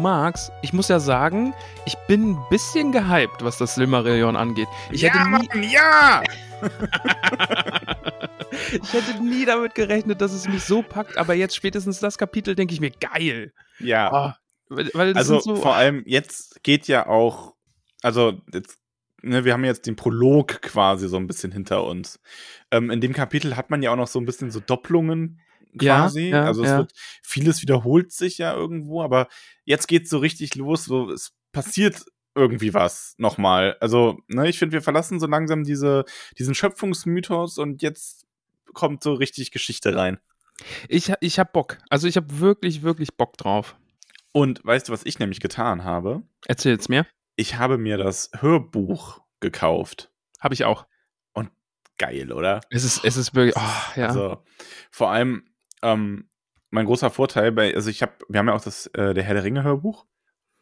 Max, ich muss ja sagen, ich bin ein bisschen gehypt, was das Silmarillion angeht. Ich ja, hätte nie, Mann, ja! ich hätte nie damit gerechnet, dass es mich so packt, aber jetzt spätestens das Kapitel denke ich mir geil. Ja. Ah, weil, das also so, vor allem jetzt geht ja auch, also jetzt, ne, wir haben jetzt den Prolog quasi so ein bisschen hinter uns. Ähm, in dem Kapitel hat man ja auch noch so ein bisschen so Doppelungen quasi. ja, also es ja. wird, vieles wiederholt sich ja irgendwo, aber jetzt geht's so richtig los, so es passiert irgendwie was nochmal. Also, ne, ich finde, wir verlassen so langsam diese, diesen Schöpfungsmythos und jetzt kommt so richtig Geschichte rein. ich, ich hab Bock. Also ich habe wirklich, wirklich Bock drauf. Und weißt du, was ich nämlich getan habe? Erzähl's mir. Ich habe mir das Hörbuch gekauft. Habe ich auch. Geil, oder? Es ist, es ist wirklich, oh, ja. Also, vor allem, ähm, mein großer Vorteil bei, also ich habe, wir haben ja auch das, äh, der Herr der Ringe Hörbuch.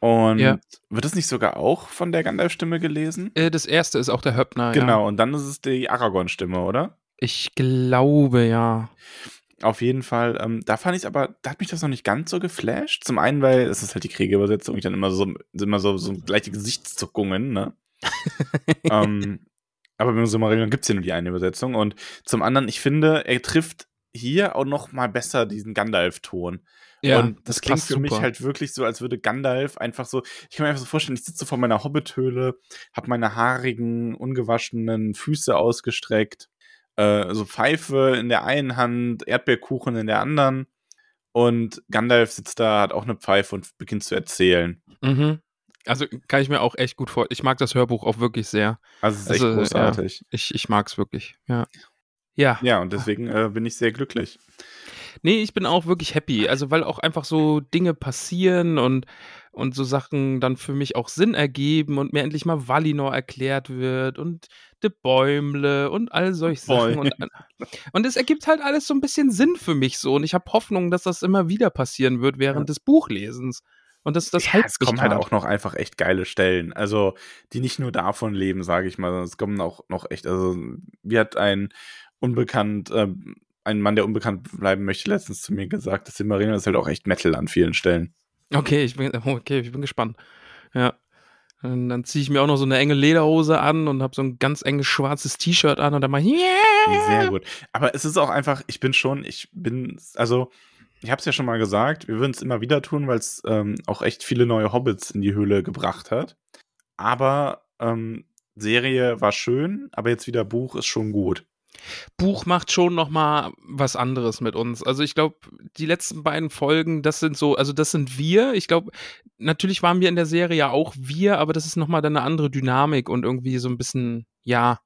Und Ja. wird es nicht sogar auch von der Gandalf-Stimme gelesen? Äh, das erste ist auch der Höppner. Ja. Genau, und dann ist es die Aragorn-Stimme, oder? Ich glaube, ja. Auf jeden Fall, ähm, da fand ich aber, da hat mich das noch nicht ganz so geflasht. Zum einen, weil es ist halt die Kriegerübersetzung, ich dann immer so, immer so, so gleiche Gesichtszuckungen, ne? ähm, aber beim Silmarillion gibt es ja nur die eine Übersetzung. Und zum anderen, ich finde, er trifft hier auch noch mal besser diesen Gandalf-Ton. Ja, und das, klingt passt für mich super. halt wirklich so, als würde Gandalf einfach so, ich kann mir einfach so vorstellen, ich sitze vor meiner Hobbithöhle, habe meine haarigen, ungewaschenen Füße ausgestreckt, äh, so Pfeife in der einen Hand, Erdbeerkuchen in der anderen und Gandalf sitzt da, hat auch eine Pfeife und beginnt zu erzählen. Mhm. Also kann ich mir auch echt gut vor. Ich mag das Hörbuch auch wirklich sehr. Also es ist echt Also, großartig. Ich, ich mag es wirklich, ja. Ja. Ja, und deswegen äh, bin ich sehr glücklich. Nee, ich bin auch wirklich happy. Also, weil auch einfach so Dinge passieren und, und so Sachen dann für mich auch Sinn ergeben und mir endlich mal Valinor erklärt wird und de Bäumle und all solche Sachen. Und, und es ergibt halt alles so ein bisschen Sinn für mich so. Und ich habe Hoffnung, dass das immer wieder passieren wird während des Buchlesens. Und das, das ja, hypt es kommen halt auch noch einfach echt geile Stellen. Also, die nicht nur davon leben, sage ich mal, sondern es kommen auch noch echt, also, wie hat ein unbekannt, ähm, ein Mann, der unbekannt bleiben möchte, letztens zu mir gesagt, das Silmarillion ist halt auch echt Metal an vielen Stellen. Okay, ich bin, okay, ich bin gespannt. Ja. Und dann ziehe ich mir auch noch so eine enge Lederhose an und habe so ein ganz enges schwarzes T-Shirt an und dann mal yeah! Sehr gut. Aber es ist auch einfach, ich bin schon, ich bin, also, ich habe es ja schon mal gesagt, wir würden es immer wieder tun, weil es ähm, auch echt viele neue Hobbits in die Höhle gebracht hat. Aber ähm, Serie war schön, aber jetzt wieder Buch ist schon gut. Buch macht schon noch mal was anderes mit uns. Also ich glaube, die letzten beiden Folgen, das sind so, also das sind wir. Ich glaube, natürlich waren wir in der Serie ja auch wir, aber das ist noch mal dann eine andere Dynamik und irgendwie so ein bisschen, ja.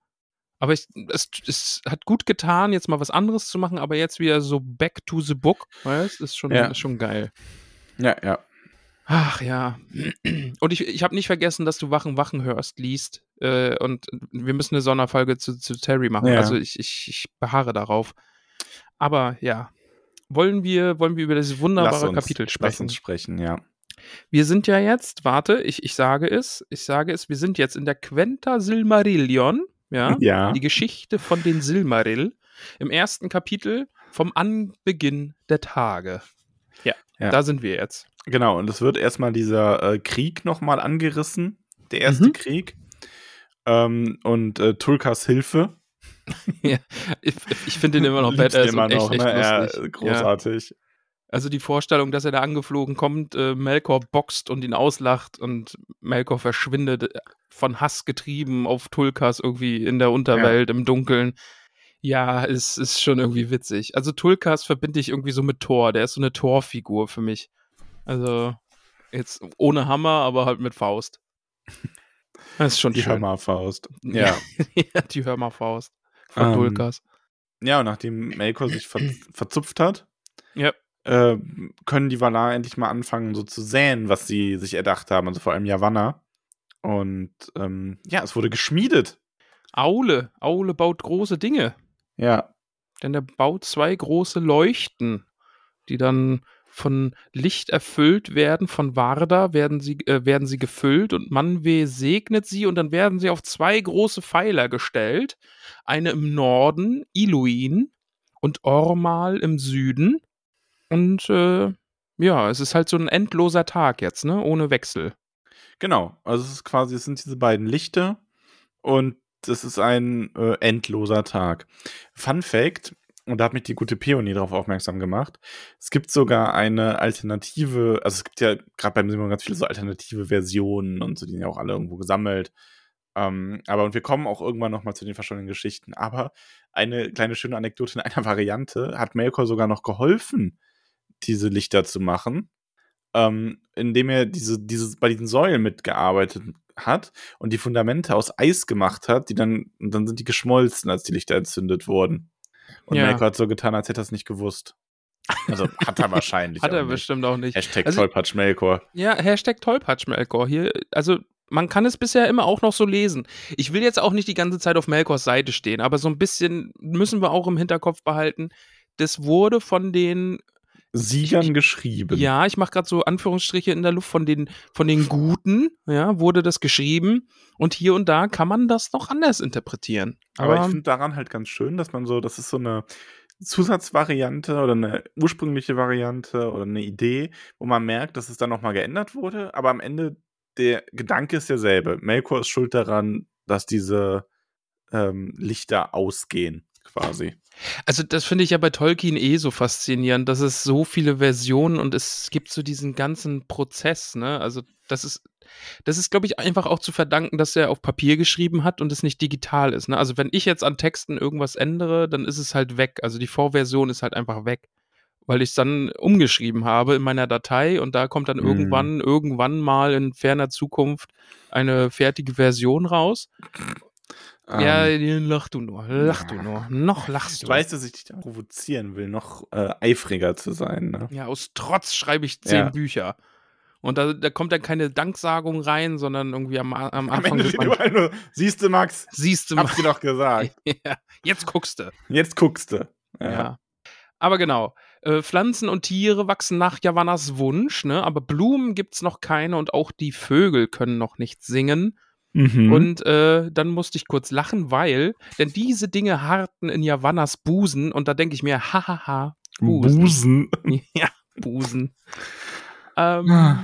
Aber ich, es, es hat gut getan, jetzt mal was anderes zu machen, aber jetzt wieder so back to the book, weißt? Ist schon, Ja. ist schon geil. Ja, ja. Ach ja. Und ich, ich habe nicht vergessen, dass du Wachen Wachen hörst, liest. Äh, und wir müssen eine Sonderfolge zu, zu Terry machen. Ja. Also ich, ich, ich beharre darauf. Aber ja. Wollen wir, wollen wir über dieses wunderbare Lass uns, Kapitel Lass sprechen? uns sprechen, ja. Wir sind ja jetzt, warte, ich, ich sage es, ich sage es, wir sind jetzt in der Quenta Silmarillion, ja, Ja. die Geschichte von den Silmaril, im ersten Kapitel vom Anbeginn der Tage. Ja, Ja. da sind wir jetzt. Genau, und es wird erstmal dieser äh, Krieg nochmal angerissen, der erste Mhm. Krieg. Ähm, und äh, Tulkas Hilfe. Ja, ich, ich finde den immer noch badass immer echt, noch, echt ne? Ja, lustig. Ja. großartig. Also die Vorstellung, dass er da angeflogen kommt, äh, Melkor boxt und ihn auslacht und Melkor verschwindet, äh, von Hass getrieben auf Tulkas irgendwie in der Unterwelt, im Dunkeln. Ja, es ist schon irgendwie witzig. Also Tulkas verbinde ich irgendwie so mit Thor. Der ist so eine Thor-Figur für mich. Also jetzt ohne Hammer, aber halt mit Faust. Das ist schon Die schön. Hörmerfaust. Ja. ja, die Hörmerfaust von Ähm, Tulkas. ja, und nachdem Melkor sich ver verzupft hat, Ja. äh, können die Valar endlich mal anfangen, so zu säen, was sie sich erdacht haben, also vor allem Yavanna. Und ähm, ja, es wurde geschmiedet. Aule. Aule baut große Dinge. Ja. Denn er baut zwei große Leuchten, die dann von Licht erfüllt werden. Von Varda werden sie, äh, werden sie gefüllt und Manwe segnet sie und dann werden sie auf zwei große Pfeiler gestellt. Eine im Norden, Iluin, und Ormal im Süden. Und äh, ja, es ist halt so ein endloser Tag jetzt, ne? Ohne Wechsel. Genau. Also es ist quasi, es sind diese beiden Lichter und das ist ein äh, endloser Tag. Fun Fact, und da hat mich die gute Peony darauf aufmerksam gemacht. Es gibt sogar eine alternative, also es gibt ja gerade beim Simon ganz viele so alternative Versionen und so, die sind ja auch alle irgendwo gesammelt. Ähm, aber und wir kommen auch irgendwann nochmal zu den verschollenen Geschichten. Aber eine kleine schöne Anekdote in einer Variante hat Melkor sogar noch geholfen, diese Lichter zu machen, ähm, indem er diese, dieses, bei diesen Säulen mitgearbeitet hat und die Fundamente aus Eis gemacht hat, die dann, und dann sind die geschmolzen, als die Lichter entzündet wurden. Und Ja. Melkor hat so getan, als hätte er es nicht gewusst. Also hat er wahrscheinlich. Hat er bestimmt auch nicht. Hashtag Also- Tollpatsch Melkor. Ja, Hashtag Tollpatsch Melkor. Hier, also man kann es bisher immer auch noch so lesen. Ich will jetzt auch nicht die ganze Zeit auf Melkors Seite stehen, aber so ein bisschen müssen wir auch im Hinterkopf behalten. Das wurde von den, Siegern geschrieben. ja, ich mache gerade so Anführungsstriche in der Luft, von den, von den Guten, ja, wurde das geschrieben. Und hier und da kann man das noch anders interpretieren. Aber, Aber, ich finde daran halt ganz schön, dass man so, das ist so eine Zusatzvariante oder eine ursprüngliche Variante oder eine Idee, wo man merkt, dass es dann nochmal geändert wurde, aber am Ende der Gedanke ist derselbe. Melkor ist schuld daran, dass diese ähm, Lichter ausgehen, quasi. Also das finde ich ja bei Tolkien eh so faszinierend, dass es so viele Versionen und es gibt so diesen ganzen Prozess, ne? Also das ist, das ist, glaube ich, einfach auch zu verdanken, dass er auf Papier geschrieben hat und es nicht digital ist. Ne? Also wenn ich jetzt an Texten irgendwas ändere, dann ist es halt weg. Also die Vorversion ist halt einfach weg. Weil ich es dann umgeschrieben habe in meiner Datei und da kommt dann Mhm. irgendwann, irgendwann mal in ferner Zukunft eine fertige Version raus. Ja, Ähm, lach du nur, lach du nur. Noch lachst du du. weißt, dass ich dich da provozieren will, noch äh, eifriger zu sein. Ne? Ja, aus Trotz schreibe ich zehn Ja. Bücher. Und da, da kommt dann keine Danksagung rein, sondern irgendwie am, am Am Anfang Ende des steht überall nur, siehst du, Max, Siehst du mal. hab's dir doch gesagt. ja, jetzt guckst du. Jetzt guckst du. Ja. Aber genau. Äh, Pflanzen und Tiere wachsen nach Javannas Wunsch, ne? aber Blumen gibt's noch keine und auch die Vögel können noch nicht singen. Mhm. Und äh, dann musste ich kurz lachen, weil, denn diese Dinge harrten in Javannas Busen und da denke ich mir, hahaha, Busen. Busen. ja, Busen. Ähm, Ah.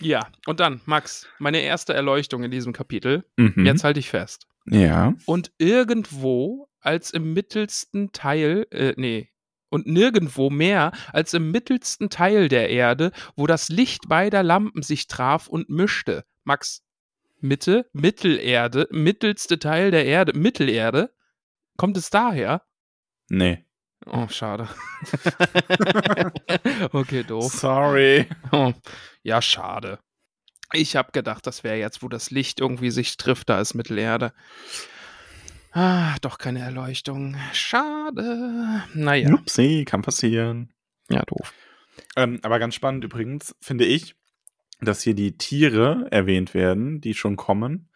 ja, und dann, Max, meine erste Erleuchtung in diesem Kapitel. Mhm. Jetzt halte ich fest. Ja. Und irgendwo als im mittelsten Teil, äh, nee, und nirgendwo mehr als im mittelsten Teil der Erde, wo das Licht beider Lampen sich traf und mischte. Max, Mitte, Mittelerde, mittelste Teil der Erde, Mittelerde. Kommt es daher? Nee. Oh, schade. okay, doof. Sorry. Oh, ja, schade. Ich habe gedacht, das wäre jetzt, wo das Licht irgendwie sich trifft, da ist Mittelerde. Ah, doch keine Erleuchtung. Schade. Naja, Upsi, kann passieren. ja, doof. Ähm, aber ganz spannend übrigens, finde ich, dass hier die Tiere erwähnt werden, die schon kommen.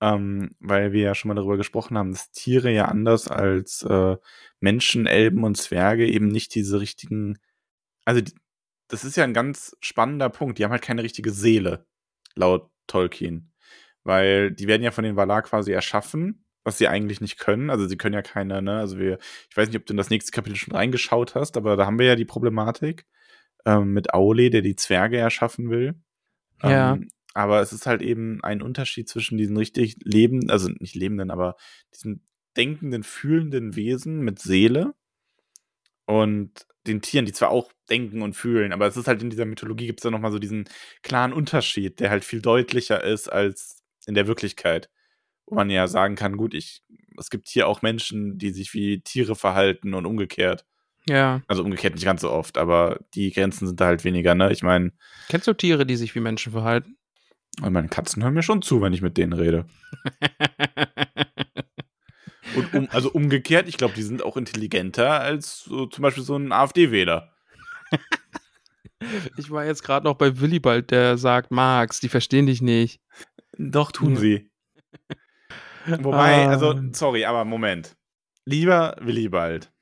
Ähm, weil wir ja schon mal darüber gesprochen haben, dass Tiere ja anders als äh, Menschen, Elben und Zwerge eben nicht diese richtigen. Also, die, das ist ja ein ganz spannender Punkt. Die haben halt keine richtige Seele, laut Tolkien. Weil die werden ja von den Valar quasi erschaffen, was sie eigentlich nicht können. Also, sie können ja keine, ne? Also, wir, ich weiß nicht, ob du in das nächste Kapitel schon reingeschaut hast, aber da haben wir ja die Problematik ähm, mit Aule, der die Zwerge erschaffen will. Ja. Ähm, aber es ist halt eben ein Unterschied zwischen diesen richtig lebenden, also nicht lebenden, aber diesen denkenden, fühlenden Wesen mit Seele und den Tieren, die zwar auch denken und fühlen, aber es ist halt in dieser Mythologie gibt es da nochmal so diesen klaren Unterschied, der halt viel deutlicher ist als in der Wirklichkeit. wo man ja sagen kann, gut, ich, es gibt hier auch Menschen, die sich wie Tiere verhalten und umgekehrt. Ja. Also umgekehrt nicht ganz so oft, aber die Grenzen sind da halt weniger, ne? Ich meine, Kennst du Tiere, die sich wie Menschen verhalten? meine Katzen hören mir schon zu, wenn ich mit denen rede. Und um, also umgekehrt, ich glaube, die sind auch intelligenter als so, zum Beispiel so ein AfD-Wähler. ich war jetzt gerade noch bei Willibald, der sagt, Max, die verstehen dich nicht. Doch, tun sie. Wobei, Ah. also, sorry, aber Moment. Lieber Willibald,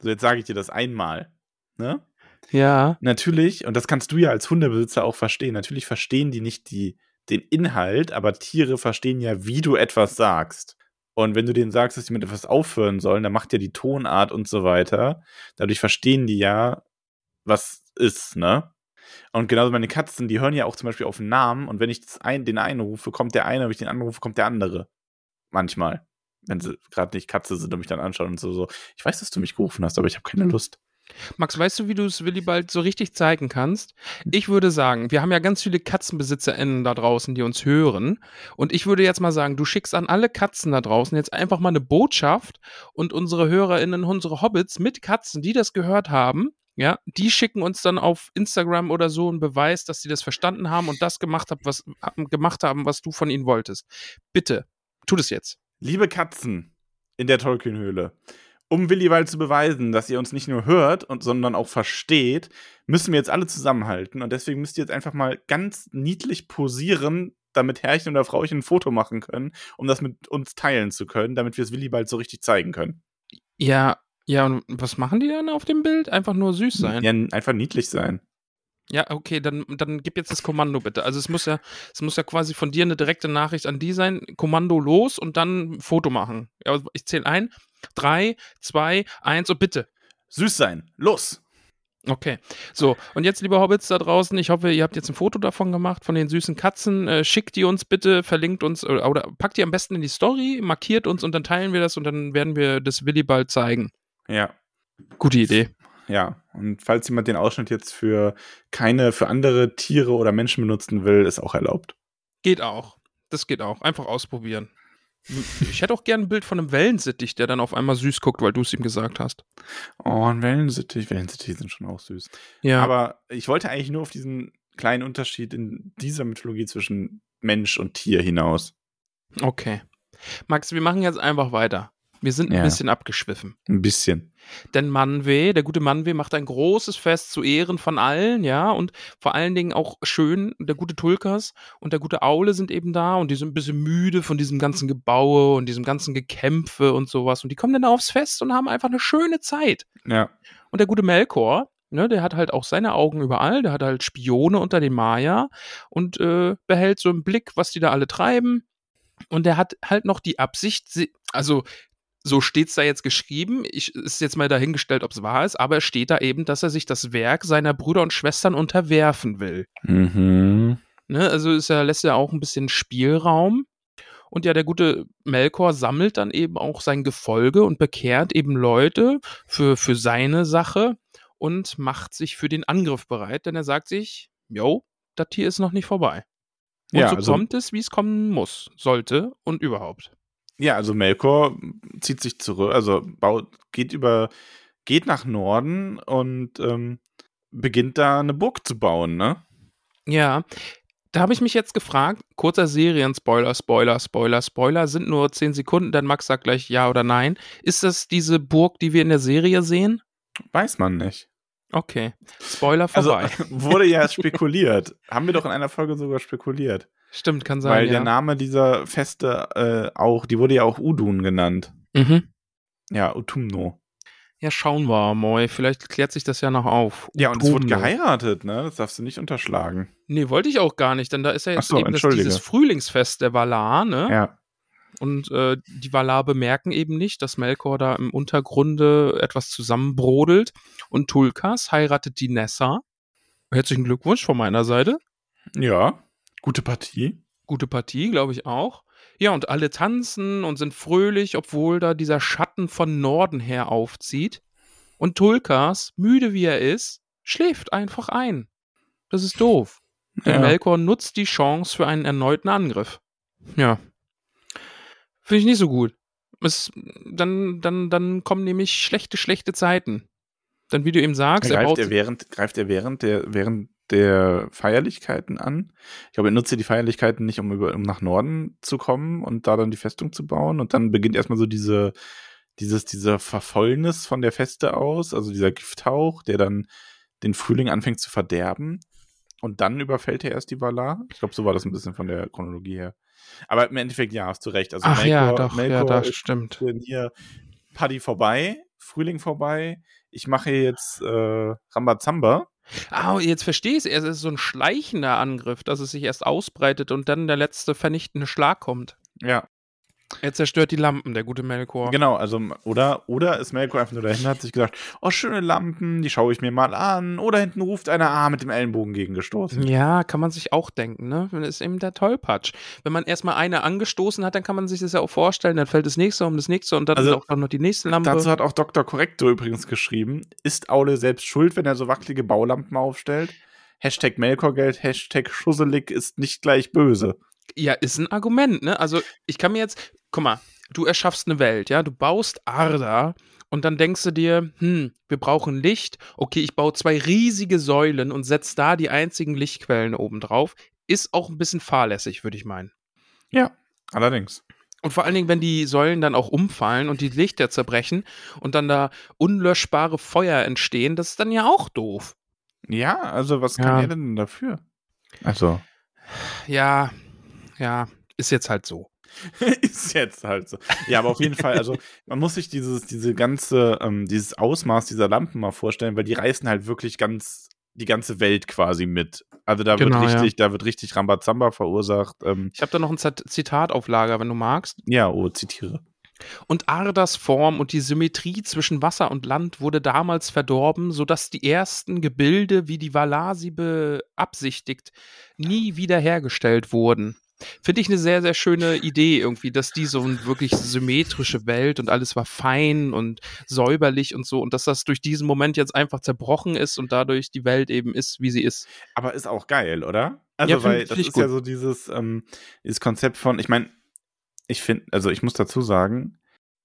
so jetzt sage ich dir das einmal. Ne? Ja. Natürlich, und das kannst du ja als Hundebesitzer auch verstehen, natürlich verstehen die nicht die, den Inhalt, aber Tiere verstehen ja, wie du etwas sagst. Und wenn du denen sagst, dass sie mit etwas aufhören sollen, dann macht ja die Tonart und so weiter. Dadurch verstehen die ja, was ist, ne? Und genauso meine Katzen, die hören ja auch zum Beispiel auf den Namen und wenn ich ein, den einen rufe, kommt der eine, wenn ich den anderen rufe, kommt der andere. Manchmal. Wenn sie gerade nicht Katze sind und mich dann anschauen und so, so. Ich weiß, dass du mich gerufen hast, aber ich habe keine Lust. Max, weißt du, wie du es Willibald so richtig zeigen kannst? Ich würde sagen, wir haben ja ganz viele KatzenbesitzerInnen da draußen, die uns hören. Und ich würde jetzt mal sagen, du schickst an alle Katzen da draußen jetzt einfach mal eine Botschaft und unsere HörerInnen, unsere Hobbits mit Katzen, die das gehört haben, ja, die schicken uns dann auf Instagram oder so einen Beweis, dass sie das verstanden haben und das gemacht, hab, was, gemacht haben, was du von ihnen wolltest. Bitte, tu das jetzt. Liebe Katzen in der Tolkienhöhle, um Willibald zu beweisen, dass ihr uns nicht nur hört, und, sondern auch versteht, müssen wir jetzt alle zusammenhalten. Und deswegen müsst ihr jetzt einfach mal ganz niedlich posieren, damit Herrchen oder Frauchen ein Foto machen können, um das mit uns teilen zu können, damit wir es Willibald so richtig zeigen können. Ja, ja, und was machen die dann auf dem Bild? Einfach nur süß sein. Ja, einfach niedlich sein. Ja, okay, dann, dann gib jetzt das Kommando bitte. Also es muss ja, es muss ja quasi von dir eine direkte Nachricht an die sein. Kommando los und dann ein Foto machen. Ja, ich zähle ein. Drei, zwei, eins und bitte. Süß sein. Los! Okay. So, und jetzt, liebe Hobbits da draußen, ich hoffe, ihr habt jetzt ein Foto davon gemacht, von den süßen Katzen. Äh, schickt die uns bitte, verlinkt uns oder, oder packt die am besten in die Story, markiert uns und dann teilen wir das und dann werden wir das Willi bald zeigen. Ja. Gute Idee. Ja, und falls jemand den Ausschnitt jetzt für keine, für andere Tiere oder Menschen benutzen will, ist auch erlaubt. Geht auch. Das geht auch. Einfach ausprobieren. Ich hätte auch gern ein Bild von einem Wellensittich, der dann auf einmal süß guckt, weil du es ihm gesagt hast. Oh, ein Wellensittich. Wellensittich sind schon auch süß. Ja. Aber ich wollte eigentlich nur auf diesen kleinen Unterschied in dieser Mythologie zwischen Mensch und Tier hinaus. okay. Max, wir machen jetzt einfach weiter. Wir sind ein Ja. bisschen abgeschwiffen. Ein bisschen. Denn Manwe, der gute Manwe, macht ein großes Fest zu Ehren von allen, ja, und vor allen Dingen auch schön, der gute Tulkas und der gute Aule sind eben da und die sind ein bisschen müde von diesem ganzen Gebaue und diesem ganzen Gekämpfe und sowas. Und die kommen dann aufs Fest und haben einfach eine schöne Zeit. Ja. Und der gute Melkor, ne, der hat halt auch seine Augen überall, der hat halt Spione unter den Maya und äh, behält so im Blick, was die da alle treiben. Und der hat halt noch die Absicht, also so steht's da jetzt geschrieben, ich ist jetzt mal dahingestellt, ob es wahr ist, aber es steht da eben, dass er sich das Werk seiner Brüder und Schwestern unterwerfen will. Mhm. Ne, also ist er, lässt ja auch ein bisschen Spielraum. Und ja, der gute Melkor sammelt dann eben auch sein Gefolge und bekehrt eben Leute für, für seine Sache und macht sich für den Angriff bereit, denn er sagt sich, yo, das hier ist noch nicht vorbei. Und Ja, so also- kommt es, wie es kommen muss, sollte und überhaupt. Ja, also Melkor zieht sich zurück, also baut, geht über, geht nach Norden und ähm, beginnt da eine Burg zu bauen, ne? Ja, da habe ich mich jetzt gefragt, kurzer Serien-Spoiler, Spoiler, Spoiler, Spoiler, sind nur 10 Sekunden, dann Max sagt gleich ja oder nein. Ist das diese Burg, die wir in der Serie sehen? Weiß man nicht. Okay, Spoiler Also vorbei. wurde ja spekuliert. Haben wir doch in einer Folge sogar spekuliert. Stimmt, kann sein, weil ja. der Name dieser Feste äh, auch, die wurde ja auch Udun genannt. mhm. Ja, Utumno. Ja, schauen wir mal. Vielleicht klärt sich das ja noch auf. Ja, und es wurde Utumno. geheiratet, ne? Das darfst du nicht unterschlagen. Nee, wollte ich auch gar nicht, denn da ist ja jetzt so, eben das, dieses Frühlingsfest der Valar, ne? Ja. Und äh, die Valar bemerken eben nicht, dass Melkor da im Untergrunde etwas zusammenbrodelt. Und Tulkas heiratet die Nessa. Herzlichen Glückwunsch von meiner Seite. Ja. Gute Partie. Gute Partie, glaube ich auch. Ja, und alle tanzen und sind fröhlich, obwohl da dieser Schatten von Norden her aufzieht. Und Tulkas, müde wie er ist, schläft einfach ein. Das ist doof. Denn Ja. Melkor nutzt die Chance für einen erneuten Angriff. Ja. Finde ich nicht so gut. Es, dann, dann, dann kommen nämlich schlechte, schlechte Zeiten. Dann, wie du eben sagst, er Greift baut er, während, greift er während der, während der Feierlichkeiten an? Ich glaube, er nutzt ja die Feierlichkeiten nicht, um, über, um nach Norden zu kommen und da dann die Festung zu bauen. Und dann beginnt erstmal so diese, dieses, dieser Verfäulnis von der Feste aus, also dieser Gifthauch, der dann den Frühling anfängt zu verderben. Und dann überfällt er erst die Valar. Ich glaube, so war das ein bisschen von der Chronologie her. Aber im Endeffekt, ja, hast du recht. Also Ach ja, doch, ja, Melkor das ist stimmt. hier Paddy vorbei, Frühling vorbei. Ich mache jetzt äh, Rambazamba. Ah, jetzt verstehe ich es. Es ist so ein schleichender Angriff, dass es sich erst ausbreitet und dann der letzte vernichtende Schlag kommt. Ja, Er zerstört die Lampen, der gute Melkor. genau. Also, oder, oder ist Melkor einfach nur dahin, hat sich gesagt, oh, schöne Lampen, die schaue ich mir mal an. Oder hinten ruft einer, ah, mit dem Ellenbogen gegengestoßen. Ja, kann man sich auch denken, ne? Das ist eben der Tollpatsch. Wenn man erstmal eine angestoßen hat, dann kann man sich das ja auch vorstellen, dann fällt das nächste um das nächste und dann Also, auch noch die nächste Lampe. Dazu hat auch Dr. Korrektor übrigens geschrieben, ist Aule selbst schuld, wenn er so wackelige Baulampen aufstellt? Hashtag Melkorgeld, Hashtag Schusselig ist nicht gleich böse. Ja, ist ein Argument, ne? Also, ich kann mir jetzt, guck mal, du erschaffst eine Welt, ja, du baust Arda und dann denkst du dir, hm, wir brauchen Licht. Okay, ich baue zwei riesige Säulen und setze da die einzigen Lichtquellen oben drauf. Ist auch ein bisschen fahrlässig, würde ich meinen. Ja, allerdings. Und vor allen Dingen, wenn die Säulen dann auch umfallen und die Lichter zerbrechen und dann da unlöschbare Feuer entstehen, das ist dann ja auch doof. Ja, also was Ja. kann er denn dafür? Also, Ja, ja, ist jetzt halt so. ist jetzt halt so. Ja, aber auf jeden Fall, also man muss sich dieses, diese ganze, ähm, dieses Ausmaß dieser Lampen mal vorstellen, weil die reißen halt wirklich ganz die ganze Welt quasi mit. Also da Genau, wird ja. richtig, da wird richtig Rambazamba verursacht. Ähm, Ich habe da noch ein Zit- Zitat auf Lager, wenn du magst. ja, oh, zitiere. Und Ardas Form und die Symmetrie zwischen Wasser und Land wurde damals verdorben, sodass die ersten Gebilde, wie die Valar sie beabsichtigt, nie wiederhergestellt wurden. Finde ich eine sehr, sehr schöne Idee irgendwie, dass die so eine wirklich symmetrische Welt und alles war fein und säuberlich und so und dass das durch diesen Moment jetzt einfach zerbrochen ist und dadurch die Welt eben ist, wie sie ist. Aber ist auch geil, oder? Also, Ja, find- weil find das ist ja gut. so dieses, ähm, dieses Konzept von, ich meine, ich finde, also ich muss dazu sagen,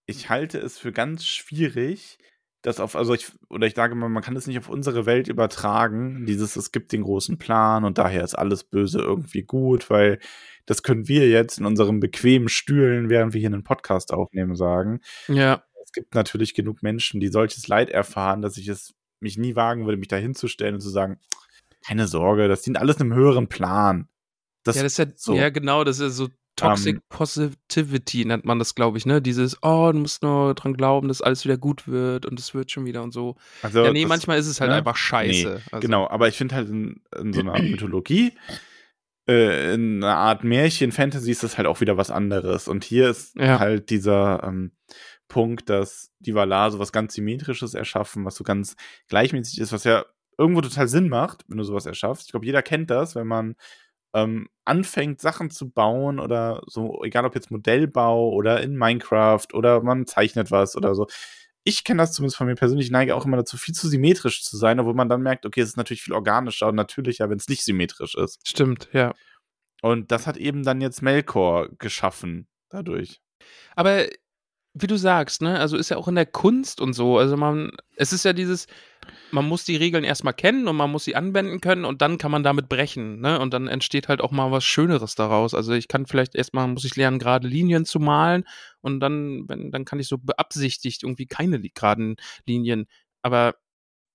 ich halte es für ganz schwierig, das auf, also ich, oder ich sage mal, man kann es nicht auf unsere Welt übertragen, dieses, es gibt den großen Plan und daher ist alles Böse irgendwie gut, weil das können wir jetzt in unseren bequemen Stühlen, während wir hier einen Podcast aufnehmen, sagen. Ja, Es gibt natürlich genug Menschen, die solches Leid erfahren, dass ich es mich nie wagen würde, mich da hinzustellen und zu sagen, keine Sorge, das dient alles einem höheren Plan. Das, ja, das ist ja, so. ja genau, das ist ja so Toxic Ähm, Positivity nennt man das, glaube ich, ne? Dieses, oh, du musst nur dran glauben, dass alles wieder gut wird und es wird schon wieder und so. also ja, nee, das- manchmal ist es halt ne? einfach scheiße. Nee, also, Genau, aber ich finde halt in, in so einer Mythologie, äh, in einer Art Märchen, Fantasy ist das halt auch wieder was anderes. Und hier ist Ja. halt dieser ähm, Punkt, dass die Valar so was ganz Symmetrisches erschaffen, was so ganz gleichmäßig ist, was ja irgendwo total Sinn macht, wenn du sowas erschaffst. Ich glaube, jeder kennt das, wenn man ähm, anfängt, Sachen zu bauen oder so, egal ob jetzt Modellbau oder in Minecraft oder man zeichnet was oder so. Ich kenne das zumindest von mir persönlich, ich neige auch immer dazu, viel zu symmetrisch zu sein, obwohl man dann merkt, okay, es ist natürlich viel organischer und natürlicher, wenn es nicht symmetrisch ist. Stimmt, ja. Und das hat eben dann jetzt Melkor geschaffen dadurch. Aber wie du sagst, ne, also ist ja auch in der Kunst und so. Also man, es ist ja dieses, man muss die Regeln erstmal kennen und man muss sie anwenden können und dann kann man damit brechen, ne? Und dann entsteht halt auch mal was Schöneres daraus. Also ich kann vielleicht erstmal, muss ich lernen, gerade Linien zu malen und dann, wenn, dann kann ich so beabsichtigt irgendwie keine geraden Linien. Aber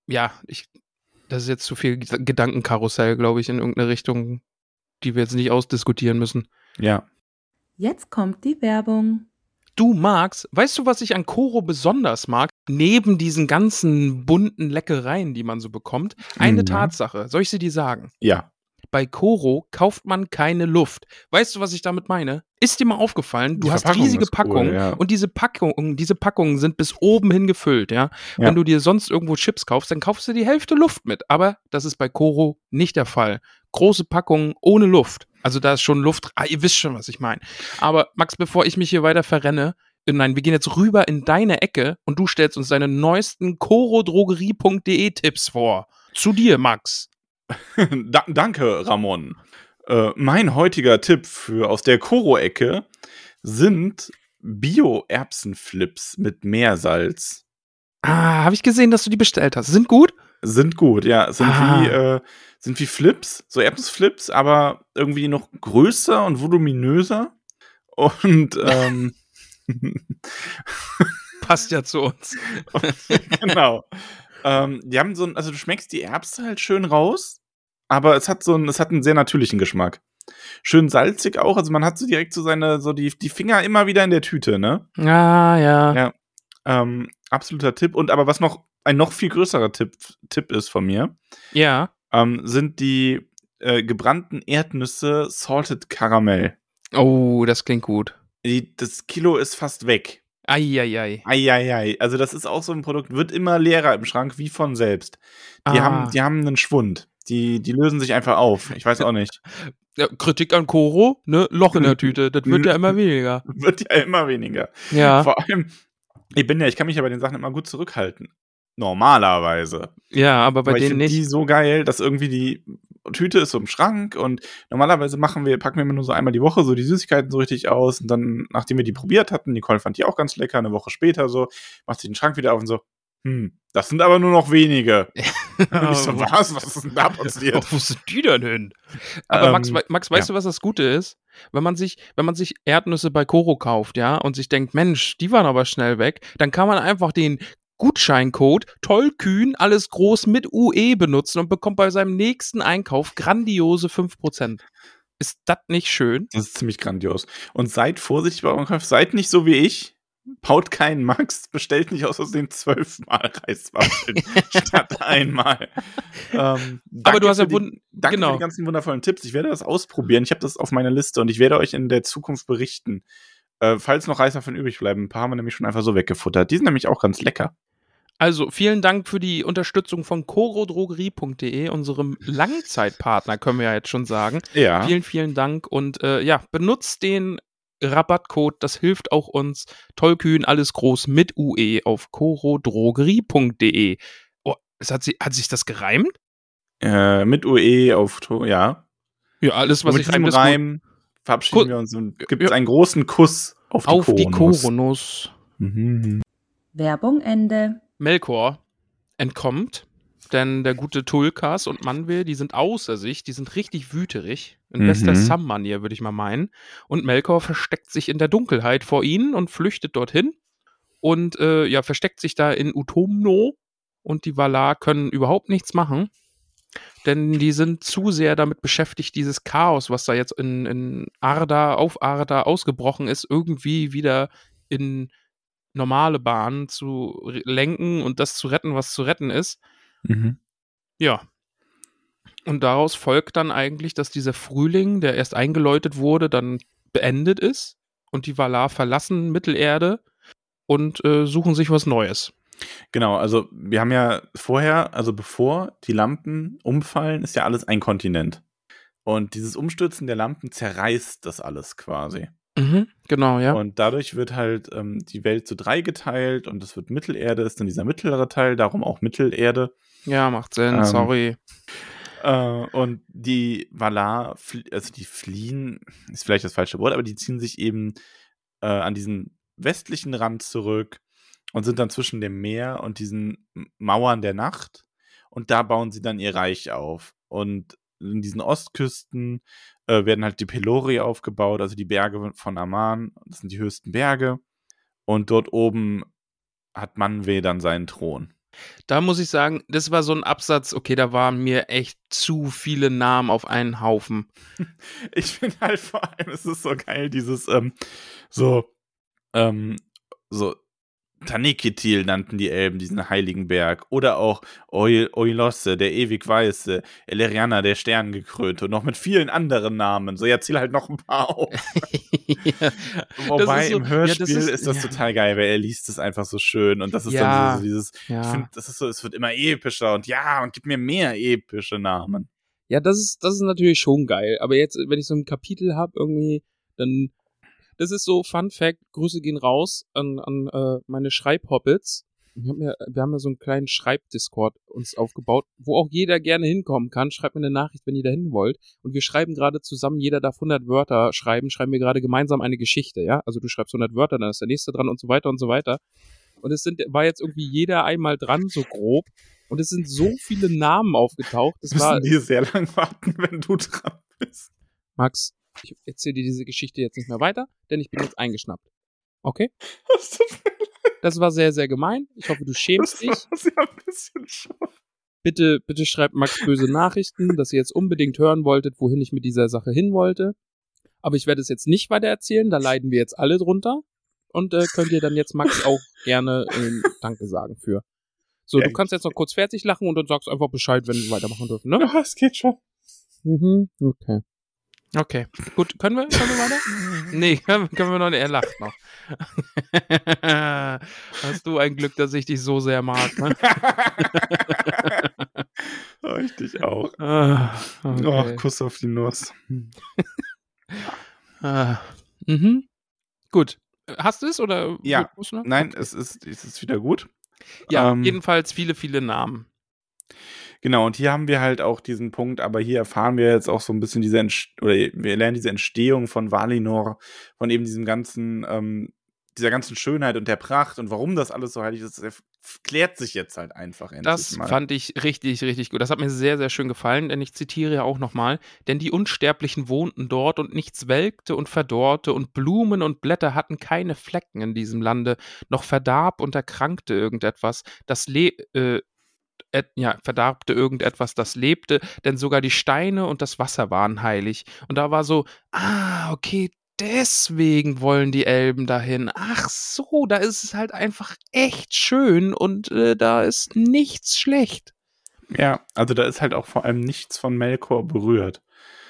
ja, ich, das ist jetzt zu viel Ged- Gedankenkarussell, glaube ich, in irgendeine Richtung, die wir jetzt nicht ausdiskutieren müssen. Ja. Jetzt kommt die Werbung. Du magst, weißt du, was ich an Koro besonders mag? Neben diesen ganzen bunten Leckereien, die man so bekommt, eine Mhm. Tatsache. Soll ich sie dir sagen? Ja. Bei Koro kauft man keine Luft. Weißt du, was ich damit meine? Ist dir mal aufgefallen, du Die hast Verpackung riesige ist cool, Packungen ja. und diese Packungen, diese Packungen sind bis oben hin gefüllt, ja? Ja. Wenn du dir sonst irgendwo Chips kaufst, dann kaufst du die Hälfte Luft mit. Aber das ist bei Koro nicht der Fall. Große Packungen ohne Luft. Also da ist schon Luft. Ah, ihr wisst schon, was ich meine. Aber Max, bevor ich mich hier weiter verrenne, äh, nein, wir gehen jetzt rüber in deine Ecke und du stellst uns deine neuesten korodrogerie.de Tipps vor. Zu dir, Max. da danke, Ramon. Äh, mein heutiger Tipp für aus der Koro-Ecke sind Bio-Erbsenflips mit Meersalz. Ah, habe ich gesehen, dass du die bestellt hast. Sind gut? Sind gut, ja. Sind Ah. wie, äh, sind wie Flips, so Erbsenflips, aber irgendwie noch größer und voluminöser. Und ähm, Passt ja zu uns. genau. ähm, die haben so ein, also du schmeckst die Erbse halt schön raus, aber es hat so einen, es hat einen sehr natürlichen Geschmack. Schön salzig auch, also man hat so direkt so seine, so die, die Finger immer wieder in der Tüte, ne? Ah, ja. Ja. Ähm, absoluter Tipp. Und aber was noch ein noch viel größerer Tipp, Tipp ist von mir, Ja. ähm, sind die äh, gebrannten Erdnüsse Salted Caramel. Oh, das klingt gut. Die, das Kilo ist fast weg. Eieiei. Eieiei. Also das ist auch so ein Produkt, wird immer leerer im Schrank, wie von selbst. Die, Ah. haben, die haben einen Schwund. Die, die lösen sich einfach auf. Ich weiß auch nicht. Ja, Kritik an Koro, ne? Loch in der Tüte. Das wird ja immer weniger. Wird ja immer weniger. Ja. Vor allem, ich bin ja, ich kann mich ja bei den Sachen immer gut zurückhalten. Normalerweise. Ja, aber bei Aber ich denen die nicht. so geil, dass irgendwie die Tüte ist so im Schrank und normalerweise machen wir, packen wir immer nur so einmal die Woche so die Süßigkeiten so richtig aus und dann, nachdem wir die probiert hatten, Nicole fand die auch ganz lecker, eine Woche später so, macht sie den Schrank wieder auf und so, hm, das sind aber nur noch wenige. Und ich so, was? Was ist denn da passiert? Wo sind die denn hin? Aber Max, Ähm, wei- Max, weißt ja. du, was das Gute ist? Wenn man sich, wenn man sich Erdnüsse bei Koro kauft, ja, und sich denkt, Mensch, die waren aber schnell weg, dann kann man einfach den Gutscheincode tollkühn alles groß mit UE benutzen und bekommt bei seinem nächsten Einkauf grandiose 5%. Ist das nicht schön? Das ist ziemlich grandios. Und seid vorsichtig bei eurem Kauf, seid nicht so wie ich. Baut keinen Max, bestellt nicht aus Versehen zwölfmal Reiswaffeln statt einmal. Ähm, Aber du hast für ja die- Danke für genau. die ganzen wundervollen Tipps. Ich werde das ausprobieren. Ich habe das auf meiner Liste und ich werde euch in der Zukunft berichten. Äh, falls noch Reiswaffeln übrig bleiben. Ein paar haben wir nämlich schon einfach so weggefuttert. Die sind nämlich auch ganz lecker. Also vielen Dank für die Unterstützung von corodrogerie.de, unserem Langzeitpartner, können wir ja jetzt schon sagen. Ja. Vielen, vielen Dank und äh, ja, benutzt den Rabattcode, das hilft auch uns. Tollkühn, alles groß mit UE auf corodrogerie.de. Oh, es hat, sie, hat sich das gereimt? Äh, mit UE auf, To- ja. Ja, alles, was mit ich diesem. Reim verabschieden Ku- wir uns und gibt es Ja. einen großen Kuss auf die auf die Koronuss. Koronuss. Mhm. Werbung Ende. Melkor entkommt, denn der gute Tulkas und Manwil, die sind außer sich, die sind richtig wüterig. In Mhm. bester Sam-Manier, würde ich mal meinen. Und Melkor versteckt sich in der Dunkelheit vor ihnen und flüchtet dorthin. Und äh, ja, versteckt sich da in Utomno. Und die Valar können überhaupt nichts machen. Denn die sind zu sehr damit beschäftigt, dieses Chaos, was da jetzt in, in Arda, auf Arda ausgebrochen ist, irgendwie wieder in normale Bahnen zu lenken und das zu retten, was zu retten ist. Mhm. Ja. Und daraus folgt dann eigentlich, dass dieser Frühling, der erst eingeläutet wurde, dann beendet ist und die Valar verlassen Mittelerde und äh, suchen sich was Neues. Genau, also wir haben ja vorher, also bevor die Lampen umfallen, ist ja alles ein Kontinent. Und dieses Umstürzen der Lampen zerreißt das alles quasi. Mhm, genau, ja. Und dadurch wird halt ähm, die Welt zu drei geteilt und es wird Mittelerde, ist dann dieser mittlere Teil, darum auch Mittelerde. Ja, macht Sinn, ähm, sorry. Äh, und die Valar, also die fliehen, ist vielleicht das falsche Wort, aber die ziehen sich eben äh, an diesen westlichen Rand zurück und sind dann zwischen dem Meer und diesen Mauern der Nacht. Und da bauen sie dann ihr Reich auf. Und in diesen Ostküsten äh, werden halt die Pelori aufgebaut, also die Berge von Aman. Das sind die höchsten Berge. Und dort oben hat Manwe dann seinen Thron. Da muss ich sagen, das war so ein Absatz, okay, da waren mir echt zu viele Namen auf einen Haufen. Ich finde halt vor allem, es ist so geil, dieses, ähm, so, ähm, so, Tanekitil nannten die Elben diesen heiligen Berg. Oder auch Oil, Oilosse, der ewig Weiße, Eleriana, der Sterngekrönte und noch mit vielen anderen Namen. So, ja, zähl halt noch ein paar auf. ja, Wobei so- im ja, Hörspiel das ist, das ja. total geil, weil er liest es einfach so schön und das ist Ja, dann so, dieses, ja. ich finde, das ist so, es wird immer epischer und ja, und gib mir mehr epische Namen. Ja, das ist, das ist natürlich schon geil. Aber jetzt, wenn ich so ein Kapitel habe, irgendwie, dann. Das ist so, Fun Fact, Grüße gehen raus an, an äh, meine Schreibhobbits. Wir haben, ja, wir haben ja so einen kleinen Schreibdiscord uns aufgebaut, wo auch jeder gerne hinkommen kann. Schreibt mir eine Nachricht, wenn ihr da hin wollt. Und wir schreiben gerade zusammen, jeder darf 100 Wörter schreiben, schreiben wir gerade gemeinsam eine Geschichte, ja? Also du schreibst 100 Wörter, dann ist der nächste dran und so weiter und so weiter. Und es sind, war jetzt irgendwie jeder einmal dran, so grob. Und es sind so viele Namen aufgetaucht. Es war, Müssen die sehr lang warten, wenn du dran bist. Max, ich erzähle dir diese Geschichte jetzt nicht mehr weiter, denn ich bin jetzt eingeschnappt. Okay? Das war sehr, sehr gemein. Ich hoffe, du schämst dich. Das war ja ein bisschen. Bitte, bitte schreibt Max böse Nachrichten, dass ihr jetzt unbedingt hören wolltet, wohin ich mit dieser Sache hin wollte. Aber ich werde es jetzt nicht weiter erzählen, da leiden wir jetzt alle drunter. Und äh, könnt ihr dann jetzt Max auch gerne äh, Danke sagen für. So, Ja. du kannst jetzt noch kurz fertig lachen und dann sagst einfach Bescheid, wenn wir weitermachen dürfen, ne? Ja, es geht schon. Mhm, okay. Okay, gut, können wir, können wir weiter? nee, können, können wir noch nicht, er lacht noch. Hast du ein Glück, dass ich dich so sehr mag, ne? oh, ich dich auch. Ah, Oh, okay. Kuss auf die Nuss. Ah, mhm. Gut. Hast du es oder? Ja. Nein, es ist, es ist wieder gut. Ja, ähm, jedenfalls viele, viele Namen. Genau, und hier haben wir halt auch diesen Punkt, aber hier erfahren wir jetzt auch so ein bisschen diese, Entst oder wir lernen diese Entstehung von Valinor, von eben diesem ganzen, ähm, dieser ganzen Schönheit und der Pracht und warum das alles so heilig ist, das klärt sich jetzt halt einfach endlich Das mal. fand ich richtig, richtig gut. Das hat mir sehr, sehr schön gefallen, denn ich zitiere ja auch nochmal, denn die Unsterblichen wohnten dort und nichts welkte und verdorrte und Blumen und Blätter hatten keine Flecken in diesem Lande, noch verdarb und erkrankte irgendetwas, das le äh, ja, verdarbte irgendetwas, das lebte, denn sogar die Steine und das Wasser waren heilig. Und da war so, ah, okay, deswegen wollen die Elben dahin. Ach so, da ist es halt einfach echt schön und äh, da ist nichts schlecht. ja, also da ist halt auch vor allem nichts von Melkor berührt.